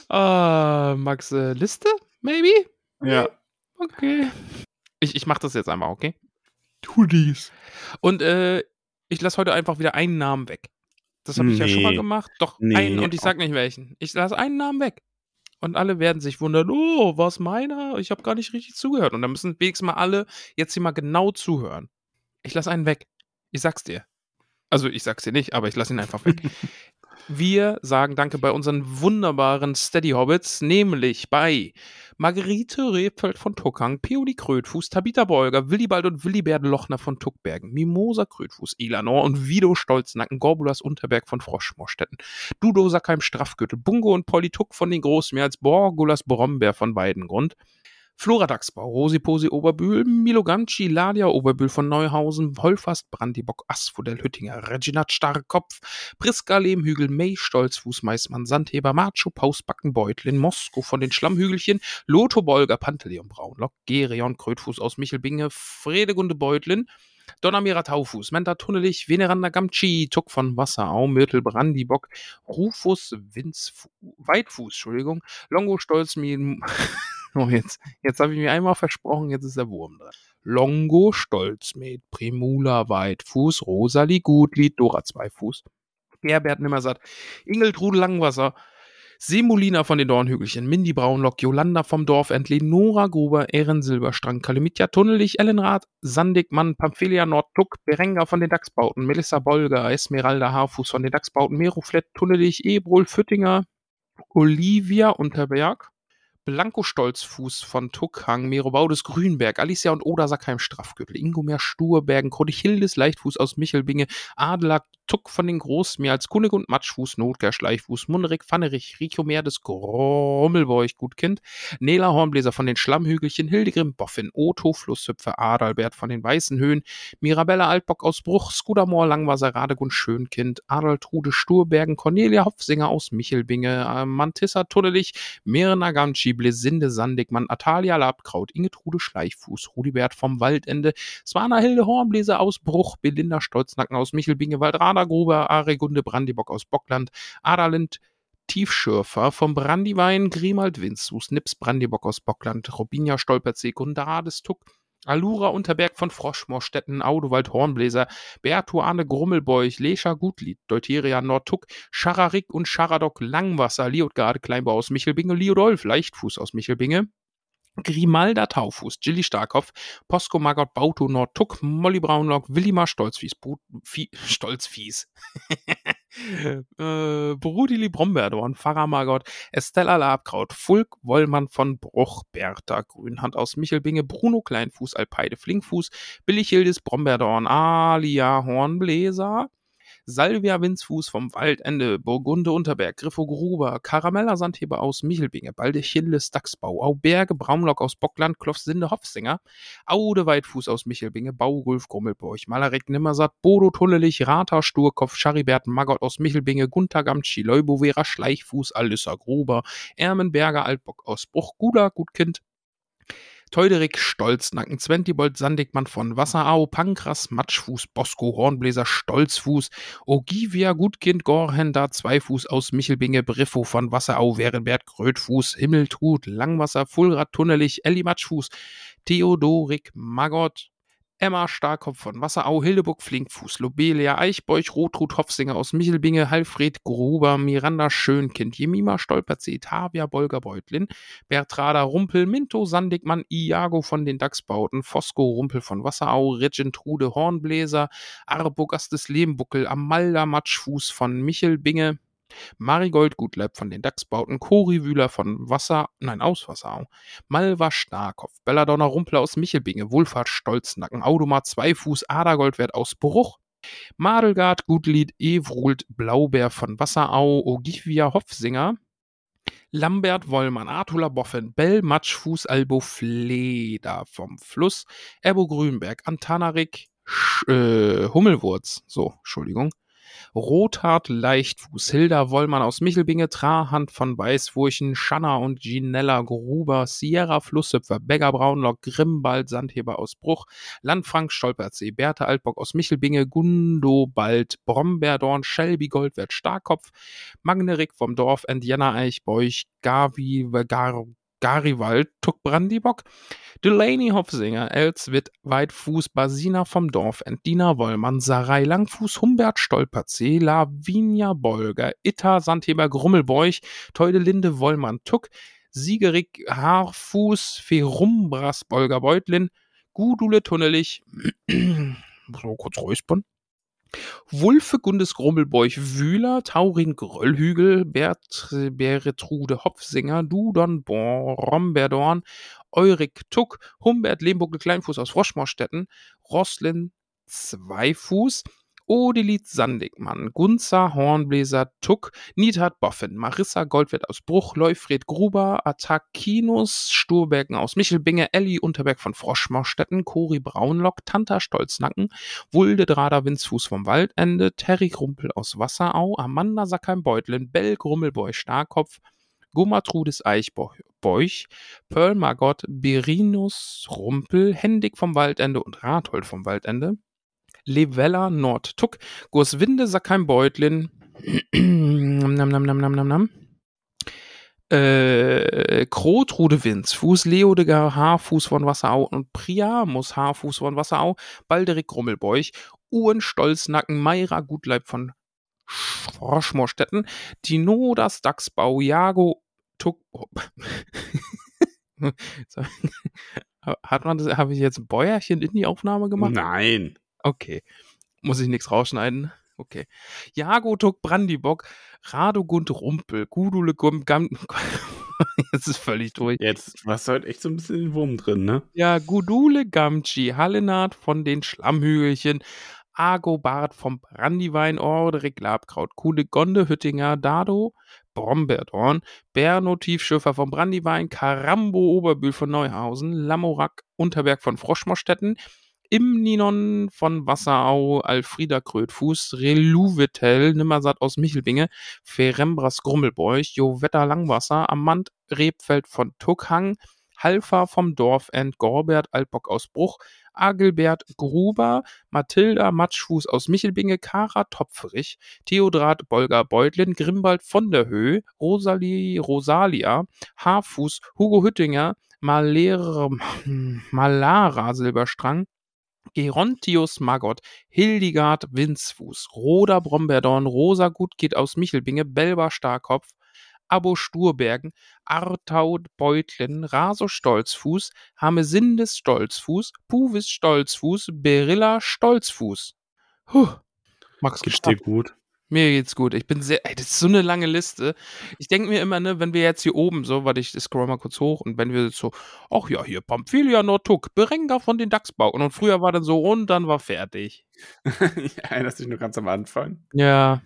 Ah, Max, äh, Liste? Maybe? Ja. Okay. Ich, ich mach das jetzt einmal, okay? Tu dies. Und äh, ich lasse heute einfach wieder einen Namen weg. Das habe ich ja schon mal Nee. gemacht. Doch, Nee. einen und ich sag nicht welchen. Ich lasse einen Namen weg. Und alle werden sich wundern, oh, was meiner? Ich habe gar nicht richtig zugehört. Und dann müssen wenigstens mal alle jetzt hier mal genau zuhören. Ich lasse einen weg. Ich sag's dir. Also ich sag's dir nicht, aber ich lasse ihn einfach weg. Wir sagen Danke bei unseren wunderbaren Steady Hobbits, nämlich bei Margarete Rebfeld von Tuckang, Peoli Krötfuß, Tabitha Bolger, Willibald und Willibert Lochner von Tuckbergen, Mimosa Krötfuß, Elanor und Vido Stolznacken, Gorbulas Unterberg von Froschmorstetten, Dudo Sackheim Straffgürtel, Bungo und Polly Tuck von den Großmeers, Borgulas Brombeer von Weidengrund, Flora Dachsbau, Rosi Posi Oberbühl, Milo Ganci, Ladia Oberbühl von Neuhausen, Wolfast Brandibock, Asphodel Hüttinger, Reginat Starrkopf, Priska Lehmhügel, May Stolzfuß, Meißmann, Sandheber, Macho, Pausbacken, Beutlin, Mosko von den Schlammhügelchen, Lotho Bolger, Panteleon Braunlock, Gerion Krötfuß aus Michelbinge, Fredegunde Beutlin, Donnermira Taufuß, Menta Tunnelich, Veneranda Gamci, Tuck von Wasserau, Myrtel Brandibock, Rufus Winz, Weitfuß, Entschuldigung, Longo Stolzmien, oh jetzt, jetzt habe ich mir einmal versprochen, jetzt ist der Wurm dran. Longo Stolzmed, Primula Weitfuß, Rosalie Gutlied, Dora Zweifuß, Gerbert Nimmersatt, Ingeltrude Langwasser, Semolina von den Dornhügelchen, Mindy Braunlock, Jolanda vom Dorfentli, Nora Gruber, Ehren Silberstrang, Kalimitja Tunnelich, Ellenrath, Sandig Mann, Pamphilia Nordtuck, Berenga von den Dachsbauten, Melissa Bolger, Esmeralda Haarfuß von den Dachsbauten, Meroflett, Tunnelich, Ebrol Füttinger, Olivia Unterberg, Blanco Stolzfuß von Tuckhang, Merobaudes Grünberg, Alicia und Oda Sackheim Straffgürtel, Ingomer Sturbergen, Krodichildes Leichtfuß aus Michelbinge, Adler Tuck von den Großmeer als Kunig und Matschfuß, Notger, Schleichfuß, Munnerig, Pfannerich, Richomer des Grommelbeuch, Gutkind, Nela Hornbläser von den Schlammhügelchen, Hildegrim, Boffin, Otto, Flusshüpfer, Adalbert von den Weißen Höhen, Mirabella Altbock aus Bruch, Skudamor, Langwasser, Radegund, Schönkind, Adaltrude, Sturbergen, Cornelia Hopfsinger aus Michelbinge, Mantissa Tunnelich, Mirna Gamci, Blesinde Sandigmann, Atalia Labkraut, Ingetrude Schleichfuß, Rudibert vom Waldende, Swana Hilde Hornbläser aus Bruch, Belinda Stolznacken aus Michelbinge, Waldrada Gruber, Aregunde Brandibock aus Bockland, Adalind Tiefschürfer vom Brandywein, Grimald Winzus, Nips Brandibock aus Bockland, Robinia Stolperzee, Gundades Tuck, Alura Unterberg von Froschmorstetten, Audowald Hornbläser, Bertu Arne Grummelbeuch, Lescha Gutlied, Deuteria Nordtuck, Schararik und Scharadok Langwasser, Liotgarde Kleinbau aus Michelbinge, Liodolf Leichtfuß aus Michelbinge, Grimalda Taufuß, Gilly Starkopf, Posko Margot Bauto Nordtuck, Molly Braunlock, Willimar Stolzfies, Brut, Vie, Stolzfies, äh, Brudili Brombeerdorn, Pfarrer Margot, Estella Labkraut, Fulk Wollmann von Bruch, Bertha Grünhand aus Michelbinge, Bruno Kleinfuß, Alpeide Flinkfuß, Billichildes Brombeerdorn, Alia Hornbläser, Salvia Winzfuß vom Waldende, Burgunde Unterberg, Griffo Gruber, Karamella Sandheber aus Michelbinge, Baldechilles Dachsbau, Auberge Braumlock aus Bockland, Klofsinde Hofsinger, Aude Weitfuß aus Michelbinge, Baugulf Grummelburg, Malarek Nimmersatt, Bodo Tunnelich, Rata Sturkopf, Charibert Magott aus Michelbinge, Gunther Gamtschi, Leubovera Schleichfuß, Alissa Gruber, Ermenberger Altbock aus Bruch, Guda Gutkind, Teuderik, Stolznacken, Zwentibold, Sandigmann von Wasserau, Pankras, Matschfuß, Bosco, Hornbläser, Stolzfuß, Ogivia, Gutkind, Gorhender, Zweifuß aus Michelbinge, Briffo von Wasserau, Werenbert, Grötfuß, Himmeltrud, Langwasser, Fulrad, Tunnelich, Elli Matschfuß, Theodorik, Magott, Emma Starkopf von Wasserau, Hildeburg Flinkfuß, Lobelia Eichbeuch, Rotrud Hofsinger aus Michelbinge, Halfred Gruber, Miranda Schönkind, Jemima Stolperzee, Tavia Bolger Beutlin, Bertrada Rumpel, Minto Sandigmann, Iago von den Dachsbauten, Fosco Rumpel von Wasserau, Regentrude Hornbläser, Arbogastes Lehmbuckel, Amalda Matschfuß von Michelbinge, Marigold Gutleib von den Dachsbauten, Cori Wühler von Wasser, nein, aus Wasserau, Malva Starkopf, Belladonna Rumpler aus Michelbinge, Wohlfahrt Stolznacken, Audomar Zweifuß, Adergoldwert aus Bruch, Madelgard Gutlied, Evrult Blaubeer von Wasserau, Ogivia Hofsinger, Lambert Wollmann, Artula Boffen, Bell Matschfuß, Albo Fleder vom Fluss, Ebo Grünberg, Antanarik, Sch äh, Hummelwurz, so, Entschuldigung, Rothart Leichtfuß, Hilda Wollmann aus Michelbinge, Trahand von Weißfurchen, Schanna und Ginella Gruber, Sierra Flusshüpfer, Begger Braunlock, Grimbald Sandheber aus Bruch, Landfrank Stolperzee, Bertha Altbock aus Michelbinge, Gundobald, Brombeerdorn, Shelby Goldwert Starkopf, Magnerik vom Dorf, Indiana Eichbeuch, Gavi, Gar Gariwald, Tuck Brandibock, Delaney Hopfsinger, Elswit, Weitfuß, Basina vom Dorf, Entdina Wollmann, Sarai Langfuß, Humbert Stolperzee, Lavinia Bolger, Itta Sandheber Grummelbeuch, Teudelinde Wollmann Tuck, Siegerig Haarfuß, Ferumbras Bolger Beutlin, Gudule Tunnelich, so kurz räuspern, Wulfe Gundes Grummelbeuch Wühler, Taurin Gröllhügel, Bert, Beretrude Hopfsinger, Dudon Bromberdorn, Eurik Tuck, Humbert Lehmbuckel Kleinfuß aus Froschmorstetten, Roslin Zweifuß, Odelit Sandigmann, Gunzer Hornbläser Tuck, Niedhard Boffen, Marissa Goldwert aus Bruch, Leufred Gruber, Atakinus Sturbergen aus Michelbinge, Elli Unterberg von Froschmaustetten, Cori Braunlock, Tanta Stolznacken, Wulde Drader Winzfuß vom Waldende, Terry Rumpel aus Wasserau, Amanda Sackheim Beutlin, Bell Grummelboy Starkopf, Gummatrudis Eichbeuch, Pearl Margot, Berinus Rumpel, Hendig vom Waldende und Rathold vom Waldende, Levella Nordtuck, Gurswinde Sackheim Beutlin, nam, nam, nam, nam, nam, nam. Äh, Krotrude Winzfuß, Leodegar Haarfuß von Wasserau und Priamus Haarfuß von Wasserau, Balderik Grummelbeuch, Uhren Stolznacken, Meira Gutleib von Froschmorstetten, Dinodas Dachsbau, Jago Tuck. Oh. Hat man das, habe ich jetzt ein Bäuerchen in die Aufnahme gemacht? Nein. Okay. Muss ich nichts rausschneiden? Okay. Jago Tuck Brandibock, Radogund Rumpel, Gudule Gum Gam. Jetzt ist völlig durch. Jetzt warst du halt echt so ein bisschen den Wurm drin, ne? Ja, Gudule Gamchi, Hallenard von den Schlammhügelchen, Agobard vom Brandywein, Ordrik Labkraut, Kudegonde, Hüttinger, Dado, Brombeerdorn, Berno Tiefschiffer vom Brandywein, Karambo Oberbühl von Neuhausen, Lamorak Unterberg von Froschmorstetten, Imninon von Wasserau, Alfrieda Krötfuß, Reluvetel, Nimmersatt aus Michelbinge, Ferembras Grummelbeuch, Jovetta Langwasser, Amand Rebfeld von Tuckhang, Halfa vom Dorfend, Gorbert Altbock aus Bruch, Agelbert Gruber, Mathilda Matschfuß aus Michelbinge, Kara Topferich, Theodrat Bolger Beutlin, Grimbald von der Höhe, Rosalie Rosalia, Haarfuß, Hugo Hüttinger, Malere, Malara Silberstrang, Gerontius Magott, Hildegard Winzfuß, Roda Brombeerdorn, Rosa Gutgeht aus Michelbinge, Belba Starkopf, Abo Sturbergen, Artaud Beutlen, Raso Stolzfuß, Hamesindes Stolzfuß, Puvis Stolzfuß, Berilla Stolzfuß. Puh. Max Geht's dir gut? Mir geht's gut. Ich bin sehr, ey, das ist so eine lange Liste. Ich denke mir immer, ne, wenn wir jetzt hier oben so, warte, ich scroll mal kurz hoch und wenn wir so, ach ja, hier Pamphylia Nortuk, Berenga von den Dachsbauern und früher war dann so und dann war fertig. Erinnerst dich nur ganz am Anfang? Ja.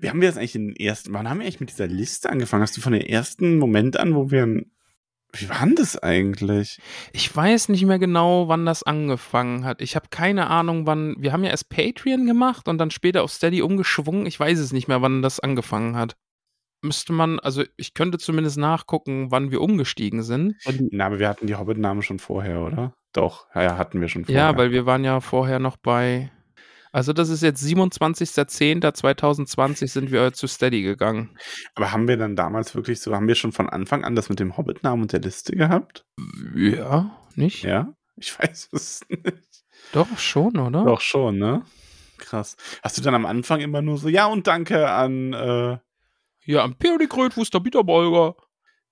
Wie haben wir das eigentlich in den ersten, wann haben wir eigentlich mit dieser Liste angefangen? Hast du von dem ersten Moment an, wo wir, wie war denn das eigentlich? Ich weiß nicht mehr genau, wann das angefangen hat. Ich habe keine Ahnung, wann. Wir haben ja erst Patreon gemacht und dann später auf Steady umgeschwungen. Ich weiß es nicht mehr, wann das angefangen hat. Müsste man, also ich könnte zumindest nachgucken, wann wir umgestiegen sind. Na, aber wir hatten die Hobbit-Namen schon vorher, oder? Doch, ja, ja, hatten wir schon vorher. Ja, weil wir waren ja vorher noch bei. Also das ist jetzt 27.10.2020 sind wir zu Steady gegangen. Aber haben wir dann damals wirklich so, haben wir schon von Anfang an das mit dem Hobbit-Namen und der Liste gehabt? Ja, nicht? Ja? Ich weiß es nicht. Doch, schon, oder? Doch schon, ne? Krass. Hast du dann am Anfang immer nur so, ja und danke an, äh, Ja, am Peri Krötfuß, der Bitterbolger.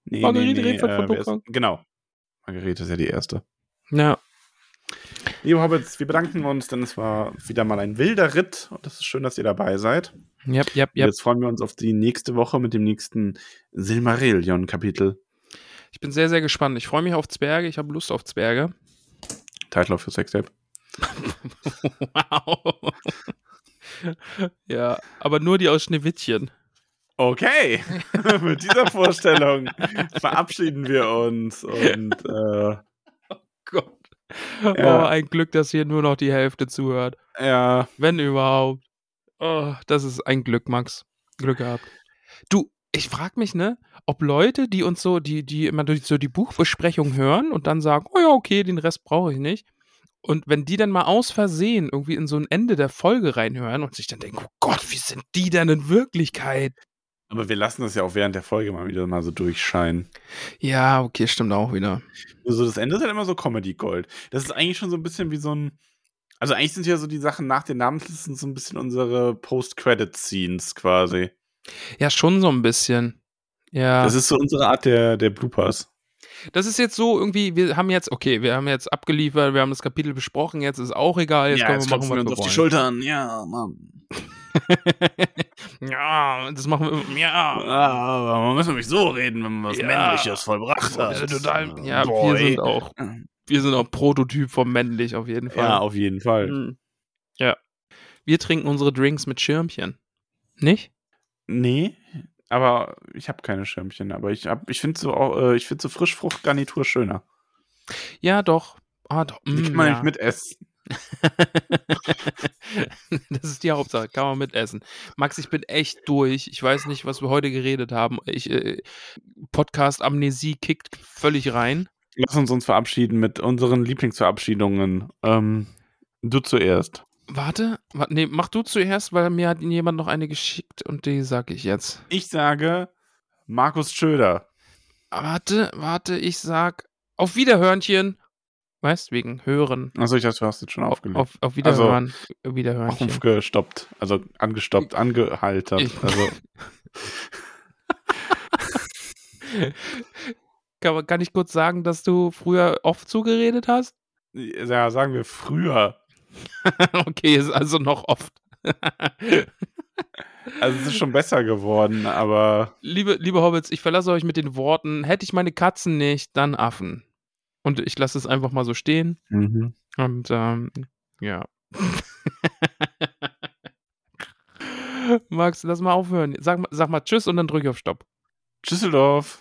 nee, Margarete nee, nee, äh, ist-. Genau. Margarete ist ja die erste. Ja. Liebe Hobbits, wir bedanken uns, denn es war wieder mal ein wilder Ritt und es ist schön, dass ihr dabei seid. Yep, yep, Und yep. Jetzt freuen wir uns auf die nächste Woche mit dem nächsten Silmarillion-Kapitel. Ich bin sehr, sehr gespannt. Ich freue mich auf Zwerge. Ich habe Lust auf Zwerge. Title für Sextape. wow. ja, aber nur die aus Schneewittchen. Okay, mit dieser Vorstellung verabschieden wir uns und äh, Gott. Ja. Oh, ein Glück, dass hier nur noch die Hälfte zuhört. ja, Wenn überhaupt. Oh, das ist ein Glück, Max. Glück gehabt. Du, ich frage mich, ne, ob Leute, die uns so, die, die immer durch so die Buchbesprechung hören und dann sagen, oh ja, okay, den Rest brauche ich nicht. Und wenn die dann mal aus Versehen irgendwie in so ein Ende der Folge reinhören und sich dann denken, oh Gott, wie sind die denn in Wirklichkeit? Aber wir lassen das ja auch während der Folge mal wieder mal so durchscheinen. Ja, okay, stimmt auch wieder. So, das Ende ist halt immer so Comedy Gold. Das ist eigentlich schon so ein bisschen wie so ein. Also eigentlich sind ja so die Sachen nach den Namenslisten so ein bisschen unsere Post-Credit-Scenes quasi. Ja, schon so ein bisschen. Ja. Das ist so unsere Art der, der Bloopers. Das ist jetzt so irgendwie, wir haben jetzt, okay, wir haben jetzt abgeliefert, wir haben das Kapitel besprochen, jetzt ist auch egal, jetzt können wir machen, was wir wollen. Schultern. Ja, Mann. ja, das machen wir, ja. Ah, man muss nämlich so reden, wenn man was Ja. Männliches vollbracht Wir hat. sind total, ja, Boy. wir sind auch, wir sind auch Prototyp vom männlich auf jeden Fall. Ja, auf jeden Fall. Hm. Ja. Wir trinken unsere Drinks mit Schirmchen. Nicht? Nee, aber ich habe keine Schirmchen. Aber ich, hab- ich finde so, auch, äh, ich finde so Frischfruchtgarnitur schöner. Ja, doch. Ah, doch. Die Mm, kann man ja. nicht mitessen. das ist die Hauptsache, kann man mitessen. Max, ich bin echt durch. Ich weiß nicht, was wir heute geredet haben. Ich, äh, Podcast Amnesie kickt völlig rein. Lass uns uns verabschieden mit unseren Lieblingsverabschiedungen. Ähm, du zuerst. Warte, warte, nee, mach du zuerst, weil mir hat jemand noch eine geschickt und die sag ich jetzt. Ich sage Markus Schöder. Warte, warte, ich sag auf Wiederhörnchen. Weißt, wegen Hören. Achso, ich dachte, du hast jetzt schon Auf, aufgelegt. auf, auf Wiederhören. Wiederhörnchen. Aufgestoppt. Also angestoppt, angehalten. Ich- Also, Kann, kann ich kurz sagen, dass du früher oft zugeredet hast? ja, sagen wir früher. okay, ist also noch oft. Also es ist schon besser geworden, aber liebe, liebe Hobbits, ich verlasse euch mit den Worten, hätte ich meine Katzen nicht, dann Affen. Und ich lasse es einfach mal so stehen. mhm. Und ähm, ja. Max, lass mal aufhören. Sag, mal- sag mal Tschüss und dann drücke ich auf Stopp. Düsseldorf.